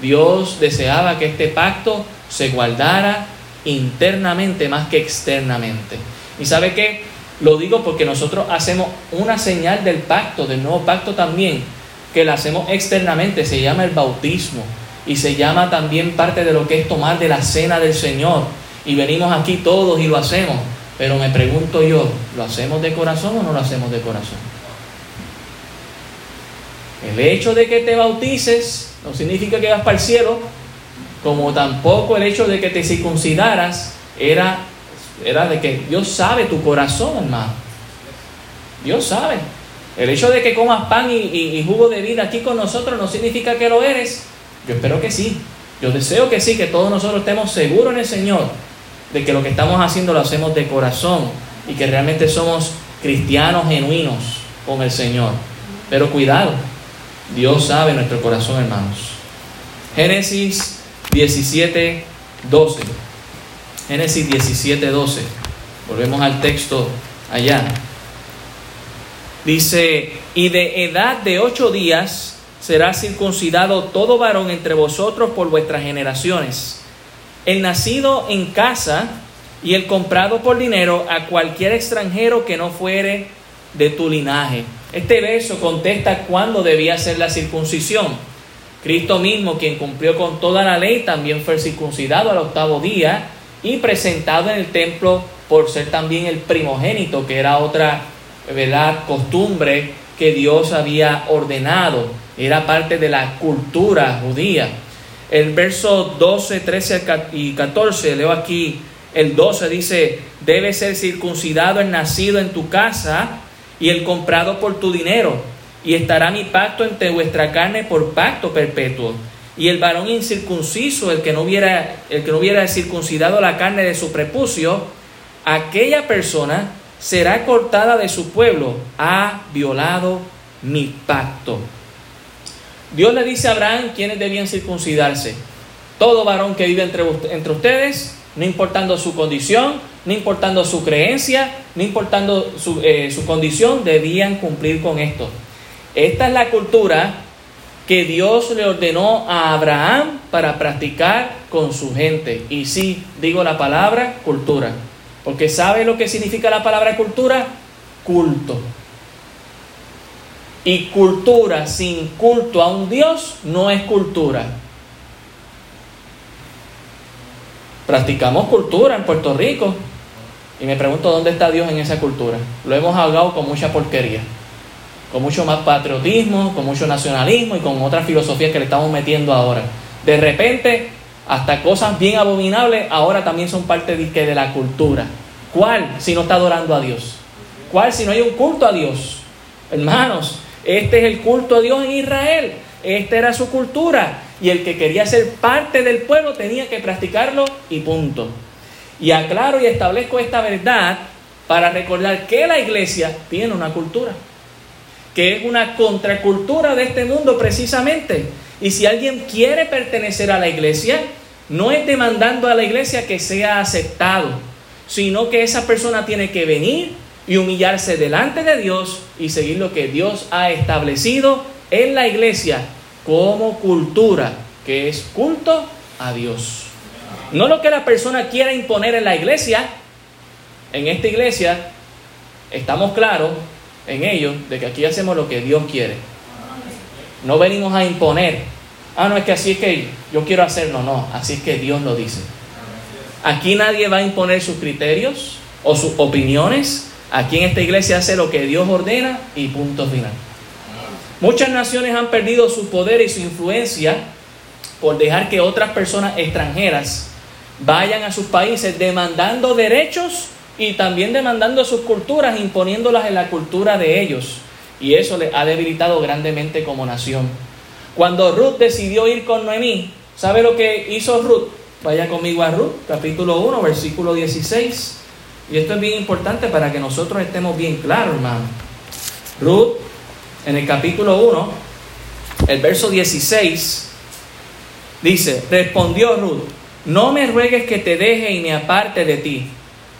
Dios deseaba que este pacto se guardara internamente más que externamente. ¿Y sabe qué? Lo digo porque nosotros hacemos una señal del pacto, del nuevo pacto también, que la hacemos externamente, se llama el bautismo y se llama también parte de lo que es tomar de la cena del Señor. Y venimos aquí todos y lo hacemos. Pero me pregunto yo, ¿lo hacemos de corazón o no lo hacemos de corazón? El hecho de que te bautices no significa que vas para el cielo, como tampoco el hecho de que te circuncidaras era, era de que Dios sabe tu corazón, hermano. Dios sabe. El hecho de que comas pan y, y, jugo de vida aquí con nosotros no significa que lo eres. Yo espero que sí. Yo deseo que sí, que todos nosotros estemos seguros en el Señor de que lo que estamos haciendo lo hacemos de corazón y que realmente somos cristianos genuinos con el Señor. Pero cuidado, Dios sabe nuestro corazón, hermanos. Génesis 17, 12. Génesis 17, 12. Volvemos al texto allá. Dice, y de edad de ocho días será circuncidado todo varón entre vosotros por vuestras generaciones el nacido en casa y el comprado por dinero a cualquier extranjero que no fuere de tu linaje. Este verso contesta cuándo debía ser la circuncisión. Cristo mismo, quien cumplió con toda la ley, también fue circuncidado al octavo día y presentado en el templo por ser también el primogénito, que era otra ¿verdad? costumbre que Dios había ordenado. Era parte de la cultura judía. El verso 12, 13 y 14, leo aquí el 12, dice, debe ser circuncidado el nacido en tu casa y el comprado por tu dinero, y estará mi pacto entre vuestra carne por pacto perpetuo. Y el varón incircunciso, el que no hubiera, el que no hubiera circuncidado la carne de su prepucio, aquella persona será cortada de su pueblo, ha violado mi pacto. Dios le dice a Abraham quiénes debían circuncidarse. Todo varón que vive entre, entre ustedes, no importando su condición, no importando su creencia, no importando su, eh, su condición, debían cumplir con esto. Esta es la cultura que Dios le ordenó a Abraham para practicar con su gente. Y sí, digo la palabra cultura, porque ¿sabe lo que significa la palabra cultura? Culto. Y cultura sin culto a un Dios no es cultura. Practicamos cultura en Puerto Rico. Y me pregunto dónde está Dios en esa cultura. Lo hemos ahogado con mucha porquería. Con mucho más patriotismo, con mucho nacionalismo y con otras filosofías que le estamos metiendo ahora. De repente, hasta cosas bien abominables ahora también son parte de, de la cultura. ¿Cuál si no está adorando a Dios? ¿Cuál si no hay un culto a Dios? Hermanos, este es el culto a Dios en Israel. Esta era su cultura. Y el que quería ser parte del pueblo tenía que practicarlo y punto. Y aclaro y establezco esta verdad para recordar que la iglesia tiene una cultura. Que es una contracultura de este mundo precisamente. Y si alguien quiere pertenecer a la iglesia, no es demandando a la iglesia que sea aceptado, sino que esa persona tiene que venir y humillarse delante de Dios y seguir lo que Dios ha establecido en la iglesia como cultura, que es culto a Dios. No lo que la persona quiera imponer en la iglesia. En esta iglesia estamos claros en ello de que aquí hacemos lo que Dios quiere. No venimos a imponer. Ah, no, es que así es que yo quiero hacerlo. No, así es que Dios lo dice. Aquí nadie va a imponer sus criterios o sus opiniones. Aquí en esta iglesia hace lo que Dios ordena y punto final. Muchas naciones han perdido su poder y su influencia por dejar que otras personas extranjeras vayan a sus países demandando derechos y también demandando sus culturas, imponiéndolas en la cultura de ellos. Y eso le ha debilitado grandemente como nación. Cuando Ruth decidió ir con Noemí, ¿sabe lo que hizo Ruth? Vaya conmigo a Ruth, capítulo 1, versículo 16. Y esto es bien importante para que nosotros estemos bien claros, hermano. Ruth, en el capítulo 1, el verso 16, dice, respondió Ruth, no me ruegues que te deje y me aparte de ti,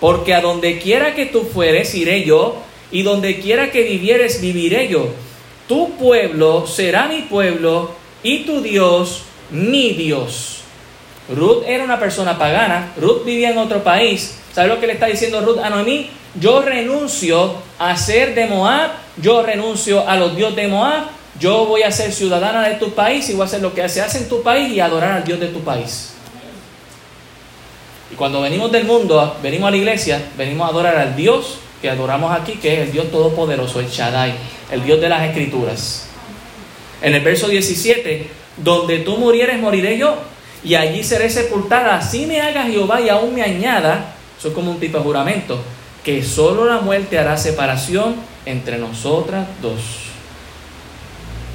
porque a donde quiera que tú fueres, iré yo, y donde quiera que vivieres, viviré yo. Tu pueblo será mi pueblo, y tu Dios mi Dios. Ruth era una persona pagana, Ruth vivía en otro país. ¿Sabe lo que le está diciendo Ruth a Noemí? Yo renuncio a ser de Moab, yo renuncio a los dioses de Moab, yo voy a ser ciudadana de tu país y voy a hacer lo que se hace en tu país y adorar al Dios de tu país. Y cuando venimos del mundo, venimos a la iglesia, venimos a adorar al Dios que adoramos aquí, que es el Dios Todopoderoso, el Shaddai, el Dios de las Escrituras. En el verso 17, donde tú murieres, moriré yo, y allí seré sepultada. Así me haga Jehová y aún me añada, eso es como un tipo de juramento, que solo la muerte hará separación entre nosotras dos.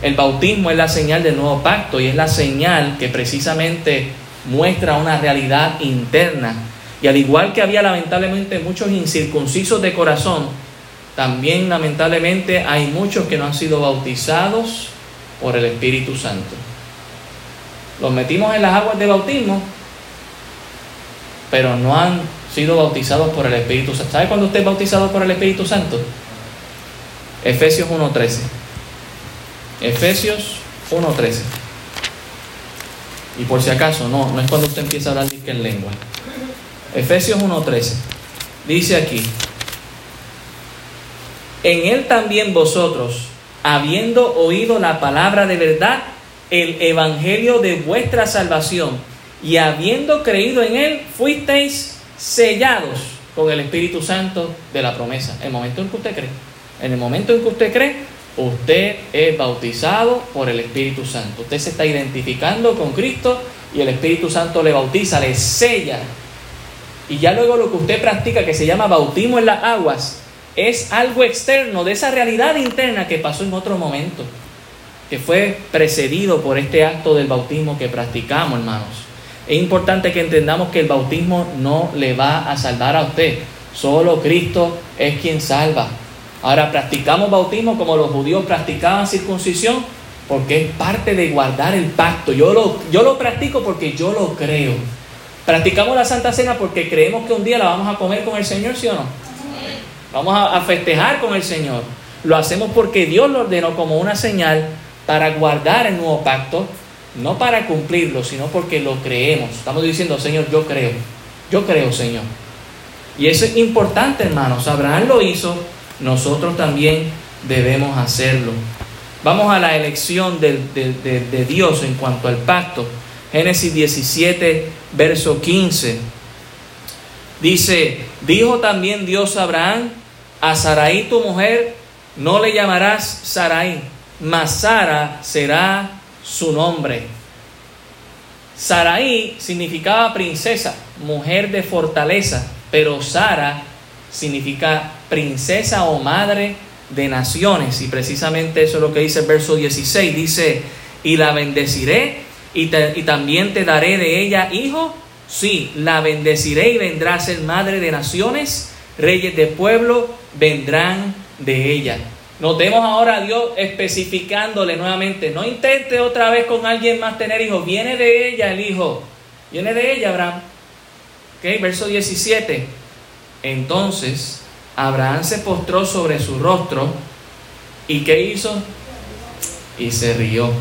El bautismo es la señal del nuevo pacto y es la señal que precisamente muestra una realidad interna. Y al igual que había lamentablemente muchos incircuncisos de corazón, también lamentablemente hay muchos que no han sido bautizados por el Espíritu Santo. Los metimos en las aguas de bautismo, pero no han sido bautizados por el Espíritu Santo. ¿Sabe cuándo usted es bautizado por el Espíritu Santo? Efesios 1.13. Efesios 1.13. Y por si acaso, no, no es cuando usted empieza a hablar en lengua. Efesios 1.13. Dice aquí, en él también vosotros, habiendo oído la palabra de verdad, el evangelio de vuestra salvación, y habiendo creído en él, fuisteis sellados con el Espíritu Santo de la promesa. El momento en que usted cree. En el momento en que usted cree, Usted es bautizado por el Espíritu Santo. Usted se está identificando con Cristo y el Espíritu Santo le bautiza, le sella. Y ya luego lo que usted practica, que se llama bautismo en las aguas, es algo externo de esa realidad interna que pasó en otro momento, que fue precedido por este acto del bautismo que practicamos, hermanos. Es importante que entendamos que el bautismo no le va a salvar a usted. Solo Cristo es quien salva. Ahora practicamos bautismo como los judíos practicaban circuncisión porque es parte de guardar el pacto. Yo lo, yo lo practico porque yo lo creo. Practicamos la Santa Cena porque creemos que un día la vamos a comer con el Señor, ¿sí o no? Vamos a, a festejar con el Señor. Lo hacemos porque Dios lo ordenó como una señal para guardar el nuevo pacto, no para cumplirlo, sino porque lo creemos. Estamos diciendo, Señor, yo creo. Yo creo, Señor. Y eso es importante, hermanos. Abraham lo hizo nosotros también debemos hacerlo. Vamos a la elección de, de, Dios en cuanto al pacto. Génesis 17, verso 15. Dice, dijo también Dios a Abraham, a Sarai tu mujer no le llamarás Sarai, mas Sara será su nombre. Sarai significaba princesa, mujer de fortaleza, pero Sara significa princesa o madre de naciones. Y precisamente eso es lo que dice el verso 16. Dice, y la bendeciré y, y también te daré de ella hijo. Sí, la bendeciré y vendrá a ser madre de naciones. Reyes de pueblo vendrán de ella. Notemos ahora a Dios especificándole nuevamente, no intente otra vez con alguien más tener hijos, viene de ella el hijo, viene de ella Abraham. Ok, verso 17. Entonces Abraham se postró sobre su rostro y ¿qué hizo? Y se rió.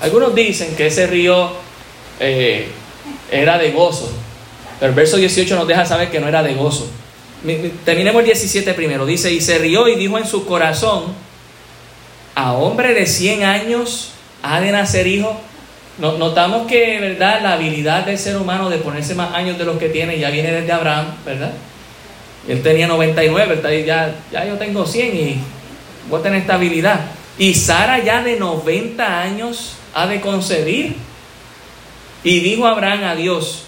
Algunos dicen que ese río eh, era de gozo, pero el verso 18 nos deja saber que no era de gozo. Terminemos el 17 primero. Dice, y se rió y dijo en su corazón, a hombre de 100 años ha de nacer hijo. Notamos que, ¿verdad? La habilidad del ser humano de ponerse más años de los que tiene ya viene desde Abraham, ¿verdad? Él tenía 99, ya, ya yo tengo 100 y voy a tener esta habilidad. Y Sara ya de 90 años ha de concebir. Y dijo Abraham a Dios,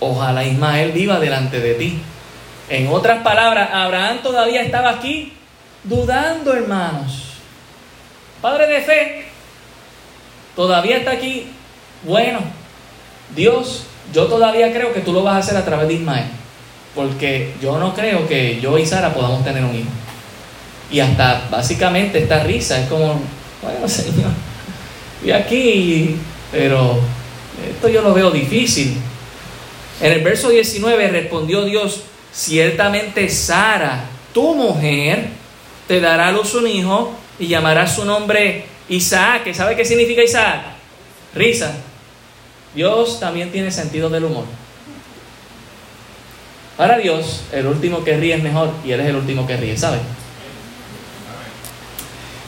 ojalá Ismael viva delante de ti. En otras palabras, Abraham todavía estaba aquí dudando, hermanos. Padre de fe, todavía está aquí. Bueno, Dios, yo todavía creo que tú lo vas a hacer a través de Ismael. Porque yo no creo que yo y Sara podamos tener un hijo. Y hasta básicamente esta risa es como, bueno, Señor, y aquí, pero esto yo lo veo difícil. En el verso 19 respondió Dios, ciertamente Sara, tu mujer, te dará a luz un hijo y llamará su nombre Isaac. ¿Sabe qué significa Isaac? Risa. Dios también tiene sentido del humor. Para Dios, el último que ríe es mejor y Él es el último que ríe, ¿sabe?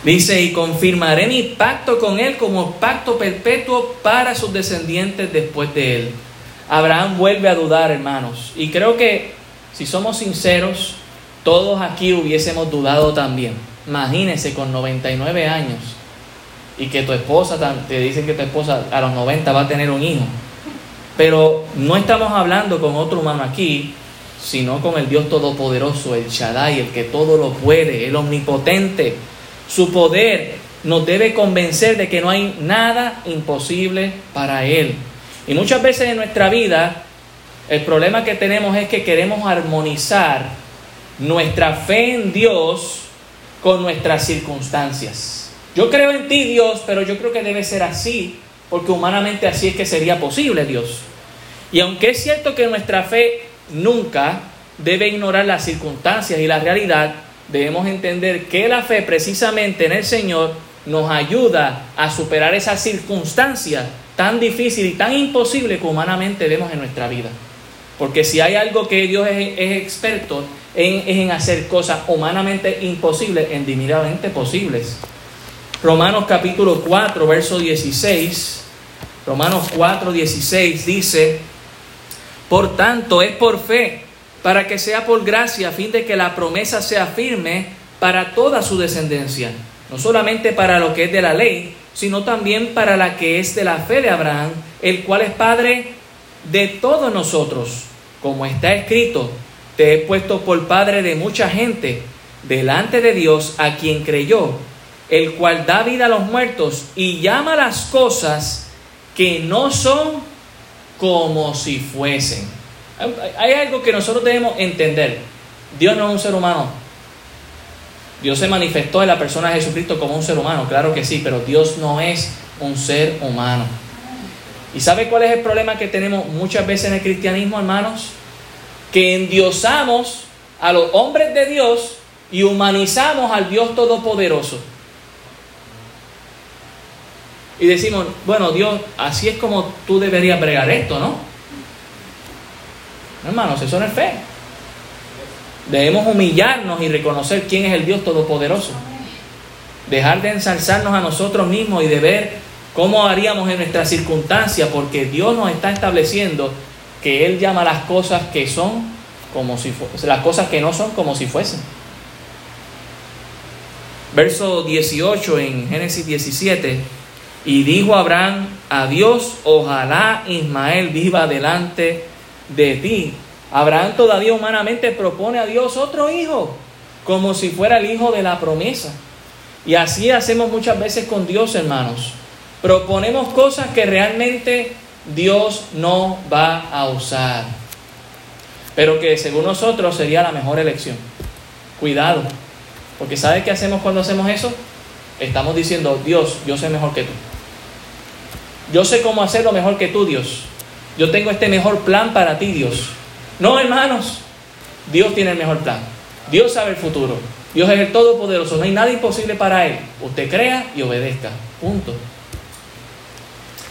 Dice, y confirmaré mi pacto con Él como pacto perpetuo para sus descendientes después de Él. Abraham vuelve a dudar, hermanos. Y creo que si somos sinceros, todos aquí hubiésemos dudado también. Imagínense con 99 años y que tu esposa, te dicen que tu esposa a los 90 va a tener un hijo. Pero no estamos hablando con otro humano aquí, sino con el Dios Todopoderoso, el Shaddai, el que todo lo puede, el omnipotente. Su poder nos debe convencer de que no hay nada imposible para Él. Y muchas veces en nuestra vida el problema que tenemos es que queremos armonizar nuestra fe en Dios con nuestras circunstancias. Yo creo en ti, Dios, pero yo creo que debe ser así, porque humanamente así es que sería posible, Dios. Y aunque es cierto que nuestra fe nunca debe ignorar las circunstancias y la realidad, debemos entender que la fe precisamente en el Señor nos ayuda a superar esas circunstancias tan difíciles y tan imposibles que humanamente vemos en nuestra vida. Porque si hay algo que Dios es, experto en, es en hacer cosas humanamente imposibles, endimitablemente posibles. Romanos capítulo 4, verso 16. Romanos 4, 16 dice, por tanto es por fe, para que sea por gracia, a fin de que la promesa sea firme para toda su descendencia, no solamente para lo que es de la ley, sino también para la que es de la fe de Abraham, el cual es Padre de todos nosotros, como está escrito, te he puesto por padre de mucha gente delante de Dios a quien creyó, el cual da vida a los muertos y llama las cosas que no son como si fuesen. Hay algo que nosotros debemos entender. Dios no es un ser humano. Dios se manifestó en la persona de Jesucristo como un ser humano, claro que sí, pero Dios no es un ser humano. ¿Y sabe cuál es el problema que tenemos muchas veces en el cristianismo, hermanos? Que endiosamos a los hombres de Dios y humanizamos al Dios Todopoderoso. Y decimos, bueno, Dios, así es como tú deberías bregar esto, ¿no? Hermanos, eso no es fe. Debemos humillarnos y reconocer quién es el Dios Todopoderoso. Dejar de ensalzarnos a nosotros mismos y de ver ¿Cómo haríamos en nuestras circunstancias? Porque Dios nos está estableciendo que Él llama las cosas que son como si las cosas que no son como si fuesen. Verso 18 en Génesis 17. Y dijo Abraham a Dios, ojalá Ismael viva delante de ti. Abraham todavía humanamente propone a Dios otro hijo, como si fuera el hijo de la promesa. Y así hacemos muchas veces con Dios, hermanos proponemos cosas que realmente Dios no va a usar, pero que según nosotros sería la mejor elección. Cuidado, Porque ¿sabe qué hacemos cuando hacemos eso? Estamos diciendo, Dios, yo sé mejor que tú. Yo sé cómo hacerlo mejor que tú, Dios. Yo tengo este mejor plan para ti, Dios. No, hermanos, Dios tiene el mejor plan. Dios sabe el futuro. Dios es el Todopoderoso. No hay nada imposible para Él. Usted crea y obedezca. Punto.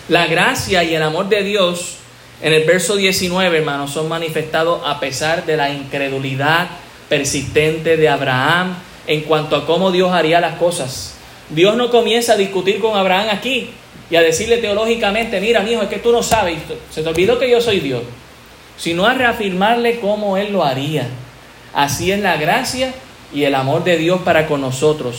La gracia y el amor de Dios en el verso 19, hermanos, son manifestados a pesar de la incredulidad persistente de Abraham en cuanto a cómo Dios haría las cosas. Dios no comienza a discutir con Abraham aquí y a decirle teológicamente, mira, mi hijo, es que tú no sabes, se te olvidó que yo soy Dios, sino a reafirmarle cómo Él lo haría. Así es la gracia y el amor de Dios para con nosotros.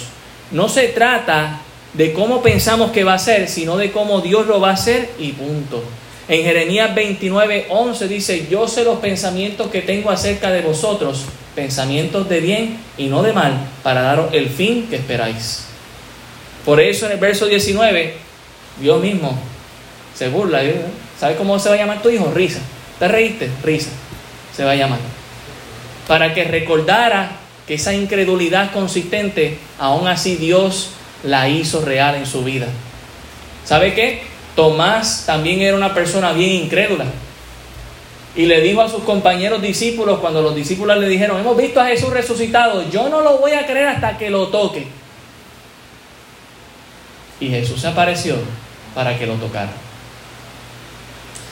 No se trata de cómo pensamos que va a ser, sino de cómo Dios lo va a hacer y punto. En Jeremías 29, 11 dice, yo sé los pensamientos que tengo acerca de vosotros, pensamientos de bien y no de mal, para daros el fin que esperáis. Por eso en el verso 19, Dios mismo se burla. ¿Sabe cómo se va a llamar tu hijo? Risa. ¿Te reíste? Risa. Se va a llamar. Para que recordara que esa incredulidad consistente, aún así Dios la hizo real en su vida. ¿Sabe qué? Tomás también era una persona bien incrédula. Y le dijo a sus compañeros discípulos, cuando los discípulos le dijeron, hemos visto a Jesús resucitado, yo no lo voy a creer hasta que lo toque. Y Jesús se apareció para que lo tocara.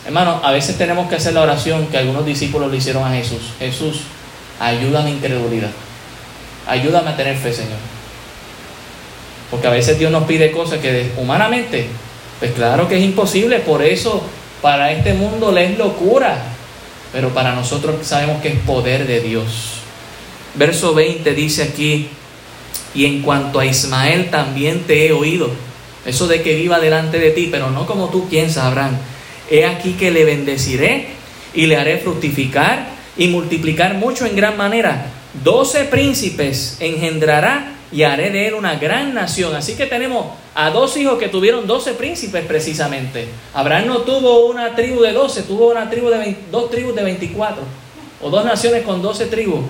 Hermano, a veces tenemos que hacer la oración que algunos discípulos le hicieron a Jesús. Jesús, ayuda a mi incredulidad. Ayúdame a tener fe, Señor. Porque a veces Dios nos pide cosas que humanamente, pues claro que es imposible. Por eso para este mundo le es locura. Pero para nosotros sabemos que es poder de Dios. Verso 20 dice aquí, y en cuanto a Ismael también te he oído. Eso de que viva delante de ti, pero no como tú piensas, Abraham. He aquí que le bendeciré y le haré fructificar y multiplicar mucho en gran manera doce príncipes engendrará y haré de él una gran nación. Así que tenemos a dos hijos que tuvieron doce príncipes precisamente. Abraham no tuvo una tribu de doce, tuvo una tribu de dos tribus de veinticuatro. O dos naciones con doce tribus,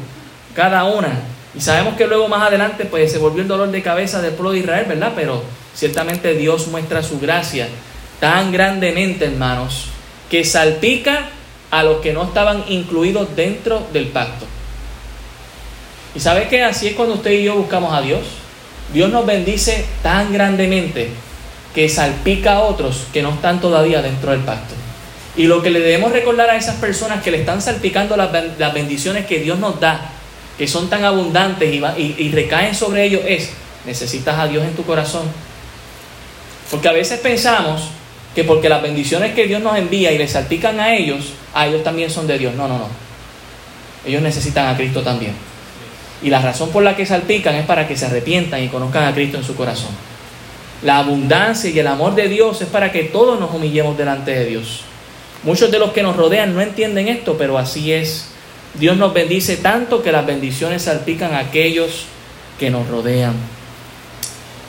cada una. Y sabemos que luego más adelante pues se volvió el dolor de cabeza del pueblo de Israel, ¿verdad? Pero ciertamente Dios muestra su gracia tan grandemente, hermanos, que salpica a los que no estaban incluidos dentro del pacto. Y sabe que así es cuando usted y yo buscamos a Dios. Dios nos bendice tan grandemente que salpica a otros que no están todavía dentro del pacto. Y lo que le debemos recordar a esas personas que le están salpicando las, bendiciones que Dios nos da, que son tan abundantes y, y recaen sobre ellos, es, necesitas a Dios en tu corazón. Porque a veces pensamos que porque las bendiciones que Dios nos envía y le salpican a ellos, a ellos también son de Dios. No, no, no. Ellos necesitan a Cristo también. Y la razón por la que salpican es para que se arrepientan y conozcan a Cristo en su corazón. La abundancia y el amor de Dios es para que todos nos humillemos delante de Dios. Muchos de los que nos rodean no entienden esto, pero así es. Dios nos bendice tanto que las bendiciones salpican a aquellos que nos rodean.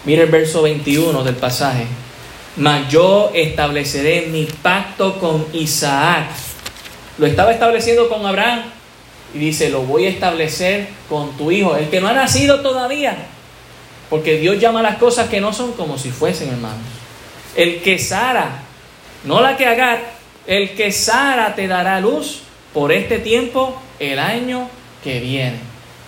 Mire el verso 21 del pasaje. Mas yo estableceré mi pacto con Isaac. Lo estaba estableciendo con Abraham, y dice, lo voy a establecer con tu hijo, el que no ha nacido todavía. Porque Dios llama las cosas que no son como si fuesen, hermanos. El que Sara, no la que Agar, el que Sara te dará luz por este tiempo, el año que viene.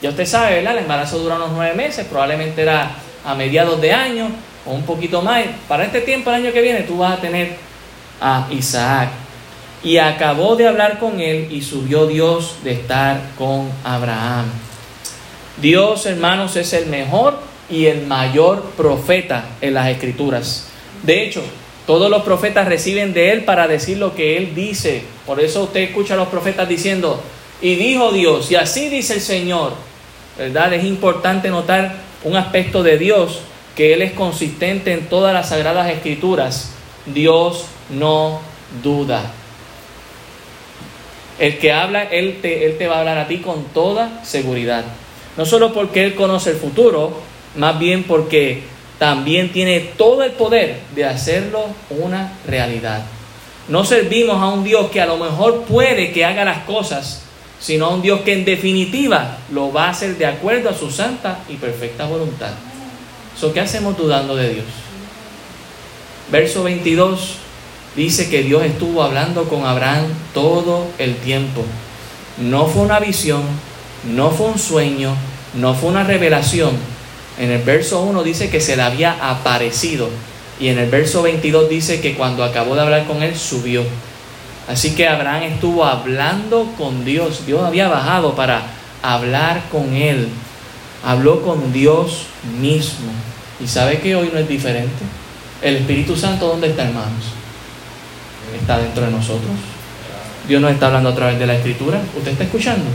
Ya usted sabe, ¿verdad? El embarazo dura unos nueve meses, probablemente era a mediados de año o un poquito más. Para este tiempo, el año que viene, tú vas a tener a Isaac. Y acabó de hablar con él y subió Dios de estar con Abraham. Dios, hermanos, es el mejor y el mayor profeta en las escrituras. De hecho, todos los profetas reciben de él para decir lo que él dice. Por eso usted escucha a los profetas diciendo, y dijo Dios, y así dice el Señor. ¿Verdad? Es importante notar un aspecto de Dios, que Él es consistente en todas las sagradas escrituras. Dios no duda. El que habla, él te, él te va a hablar a ti con toda seguridad. No solo porque Él conoce el futuro, más bien porque también tiene todo el poder de hacerlo una realidad. No servimos a un Dios que a lo mejor puede que haga las cosas, sino a un Dios que en definitiva lo va a hacer de acuerdo a su santa y perfecta voluntad. So, ¿Qué hacemos dudando de Dios? Verso 22 dice que Dios estuvo hablando con Abraham todo el tiempo. No fue una visión, no fue un sueño, no fue una revelación. En el verso 1 dice que se le había aparecido y en el verso 22 dice que cuando acabó de hablar con él subió. Así que Abraham estuvo hablando con Dios. Dios había bajado para hablar con él. Habló con Dios mismo. ¿Y sabe que hoy no es diferente? El Espíritu Santo, ¿dónde está, hermanos? Está dentro de nosotros. Dios nos está hablando a través de la Escritura. ¿Usted está escuchando?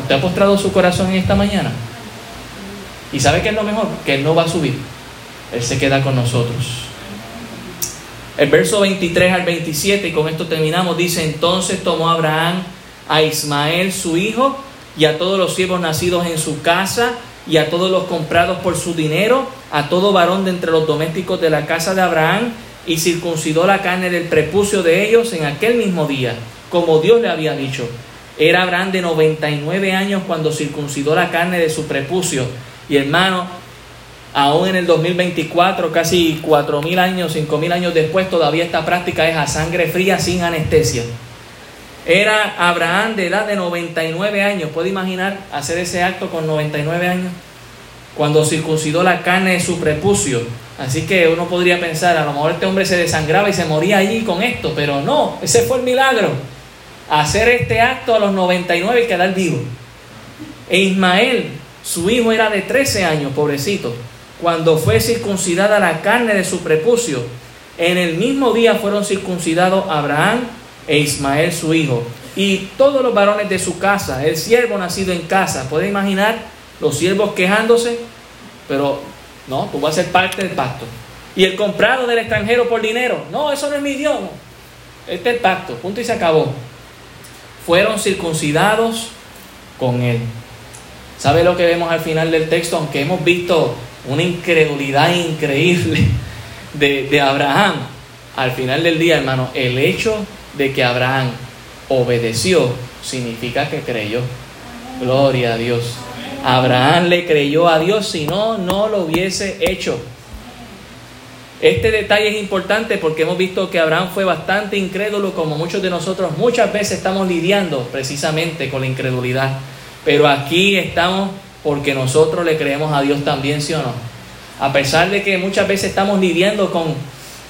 ¿Usted ha postrado su corazón en esta mañana? ¿Y sabe qué es lo mejor? Que Él no va a subir. Él se queda con nosotros. El verso 23 al 27, y con esto terminamos, dice, entonces tomó Abraham a Ismael su hijo y a todos los siervos nacidos en su casa y a todos los comprados por su dinero, a todo varón de entre los domésticos de la casa de Abraham, y circuncidó la carne del prepucio de ellos en aquel mismo día, como Dios le había dicho. Era Abraham de 99 años cuando circuncidó la carne de su prepucio. Y hermano, aún en el 2024, casi 4.000 años, 5.000 años después, todavía esta práctica es a sangre fría sin anestesia. Era Abraham de edad de 99 años. ¿Puede imaginar hacer ese acto con 99 años? Cuando circuncidó la carne de su prepucio. Así que uno podría pensar, a lo mejor este hombre se desangraba y se moría allí con esto, pero no, ese fue el milagro. Hacer este acto a los 99 y quedar vivo. E Ismael, su hijo era de 13 años, pobrecito, cuando fue circuncidada la carne de su prepucio. En el mismo día fueron circuncidados Abraham e Ismael su hijo, y todos los varones de su casa, el siervo nacido en casa. ¿Puede imaginar los siervos quejándose? Pero no, tú vas a ser parte del pacto. Y el comprado del extranjero por dinero. No, eso no es mi idioma. Este es el pacto. Punto y se acabó. Fueron circuncidados con él. ¿Sabe lo que vemos al final del texto? Aunque hemos visto una incredulidad increíble de, de Abraham, al final del día, hermano, el hecho de que Abraham obedeció significa que creyó. Gloria a Dios. Abraham le creyó a Dios, si no, no lo hubiese hecho. Este detalle es importante porque hemos visto que Abraham fue bastante incrédulo, como muchos de nosotros muchas veces estamos lidiando precisamente con la incredulidad. Pero aquí estamos porque nosotros le creemos a Dios también, ¿sí o no? A pesar de que muchas veces estamos lidiando con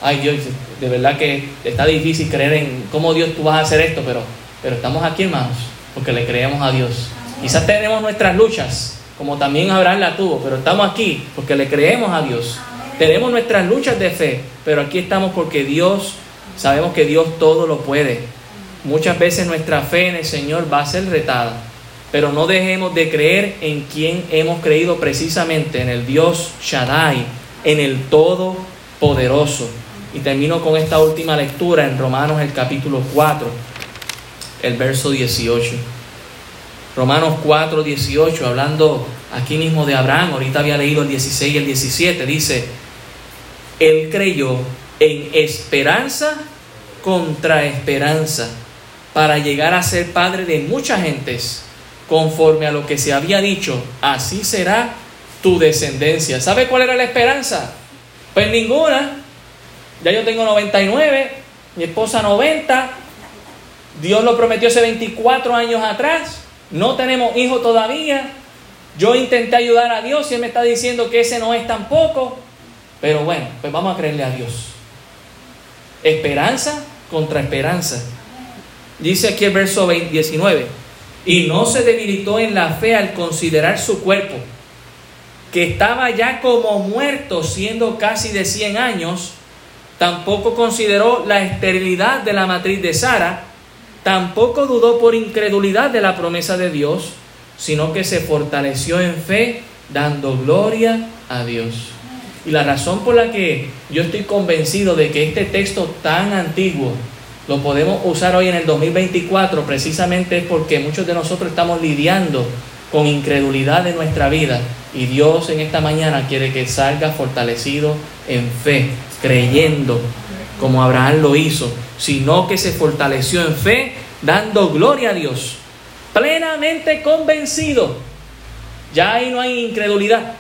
ay Dios, de verdad que está difícil creer en cómo Dios tú vas a hacer esto, pero, pero estamos aquí hermanos, porque le creemos a Dios. Quizás tenemos nuestras luchas, como también Abraham la tuvo, pero estamos aquí porque le creemos a Dios. Tenemos nuestras luchas de fe, pero aquí estamos porque Dios, sabemos que Dios todo lo puede. Muchas veces nuestra fe en el Señor va a ser retada, pero no dejemos de creer en quien hemos creído precisamente, en el Dios Shaddai, en el Todopoderoso. Y termino con esta última lectura en Romanos el capítulo 4, el verso 18. Romanos 4, 18, hablando aquí mismo de Abraham, ahorita había leído el 16 y el 17, dice, Él creyó en esperanza contra esperanza para llegar a ser padre de muchas gentes, conforme a lo que se había dicho, así será tu descendencia. ¿Sabe cuál era la esperanza? Pues ninguna, ya yo tengo 99, mi esposa 90, Dios lo prometió hace 24 años atrás, no tenemos hijos todavía, yo intenté ayudar a Dios y Él me está diciendo que ese no es tampoco, pero bueno, pues vamos a creerle a Dios. Esperanza contra esperanza. Dice aquí el verso 19, y no se debilitó en la fe al considerar su cuerpo, que estaba ya como muerto siendo casi de 100 años, Tampoco consideró la esterilidad de la matriz de Sara, tampoco dudó por incredulidad de la promesa de Dios, sino que se fortaleció en fe, dando gloria a Dios. Y la razón por la que yo estoy convencido de que este texto tan antiguo lo podemos usar hoy en el 2024 precisamente es porque muchos de nosotros estamos lidiando con incredulidad en nuestra vida y Dios en esta mañana quiere que salga fortalecido en fe, creyendo como Abraham lo hizo, sino que se fortaleció en fe, dando gloria a Dios. plenamente convencido, ya ahí no hay incredulidad,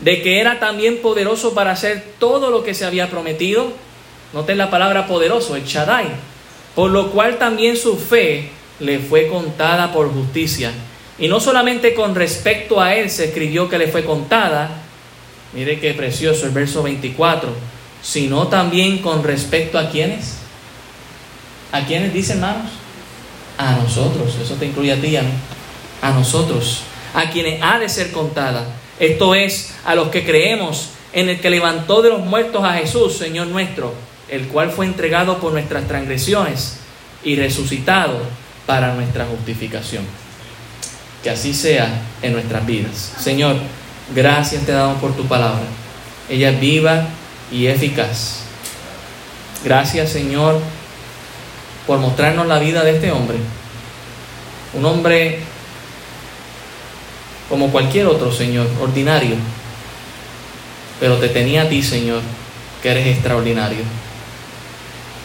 de que era también poderoso para hacer todo lo que se había prometido. Noten la palabra poderoso, el Shaddai. Por lo cual también su fe le fue contada por justicia. Y no solamente con respecto a él se escribió que le fue contada, mire qué precioso el verso 24, sino también con respecto a quienes. ¿A quienes dicen hermanos? A nosotros, eso te incluye a ti, a. A nosotros, a quienes ha de ser contada. Esto es, a los que creemos en el que levantó de los muertos a Jesús, Señor nuestro, el cual fue entregado por nuestras transgresiones y resucitado para nuestra justificación. Que así sea en nuestras vidas. Señor, gracias te damos por tu palabra. Ella es viva y eficaz. Gracias, Señor, por mostrarnos la vida de este hombre. Un hombre como cualquier otro, Señor, ordinario. Pero te tenía a ti, Señor, que eres extraordinario.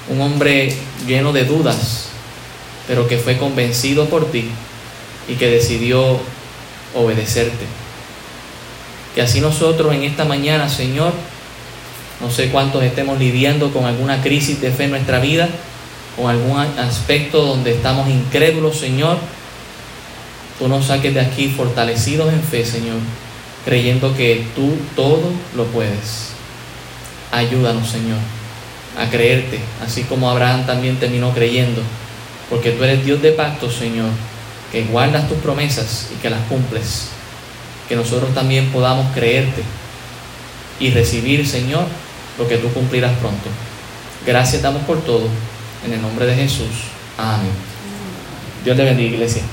Un hombre lleno de dudas, pero que fue convencido por ti y que decidió obedecerte. Que así nosotros en esta mañana, Señor, no sé cuántos estemos lidiando con alguna crisis de fe en nuestra vida, con algún aspecto donde estamos incrédulos, Señor, tú nos saques de aquí fortalecidos en fe, Señor, creyendo que tú todo lo puedes. Ayúdanos, Señor, a creerte, así como Abraham también terminó creyendo porque tú eres Dios de pacto, Señor, que guardas tus promesas y que las cumples. Que nosotros también podamos creerte y recibir, Señor, lo que tú cumplirás pronto. Gracias damos por todo. En el nombre de Jesús. Amén. Dios te bendiga, iglesia.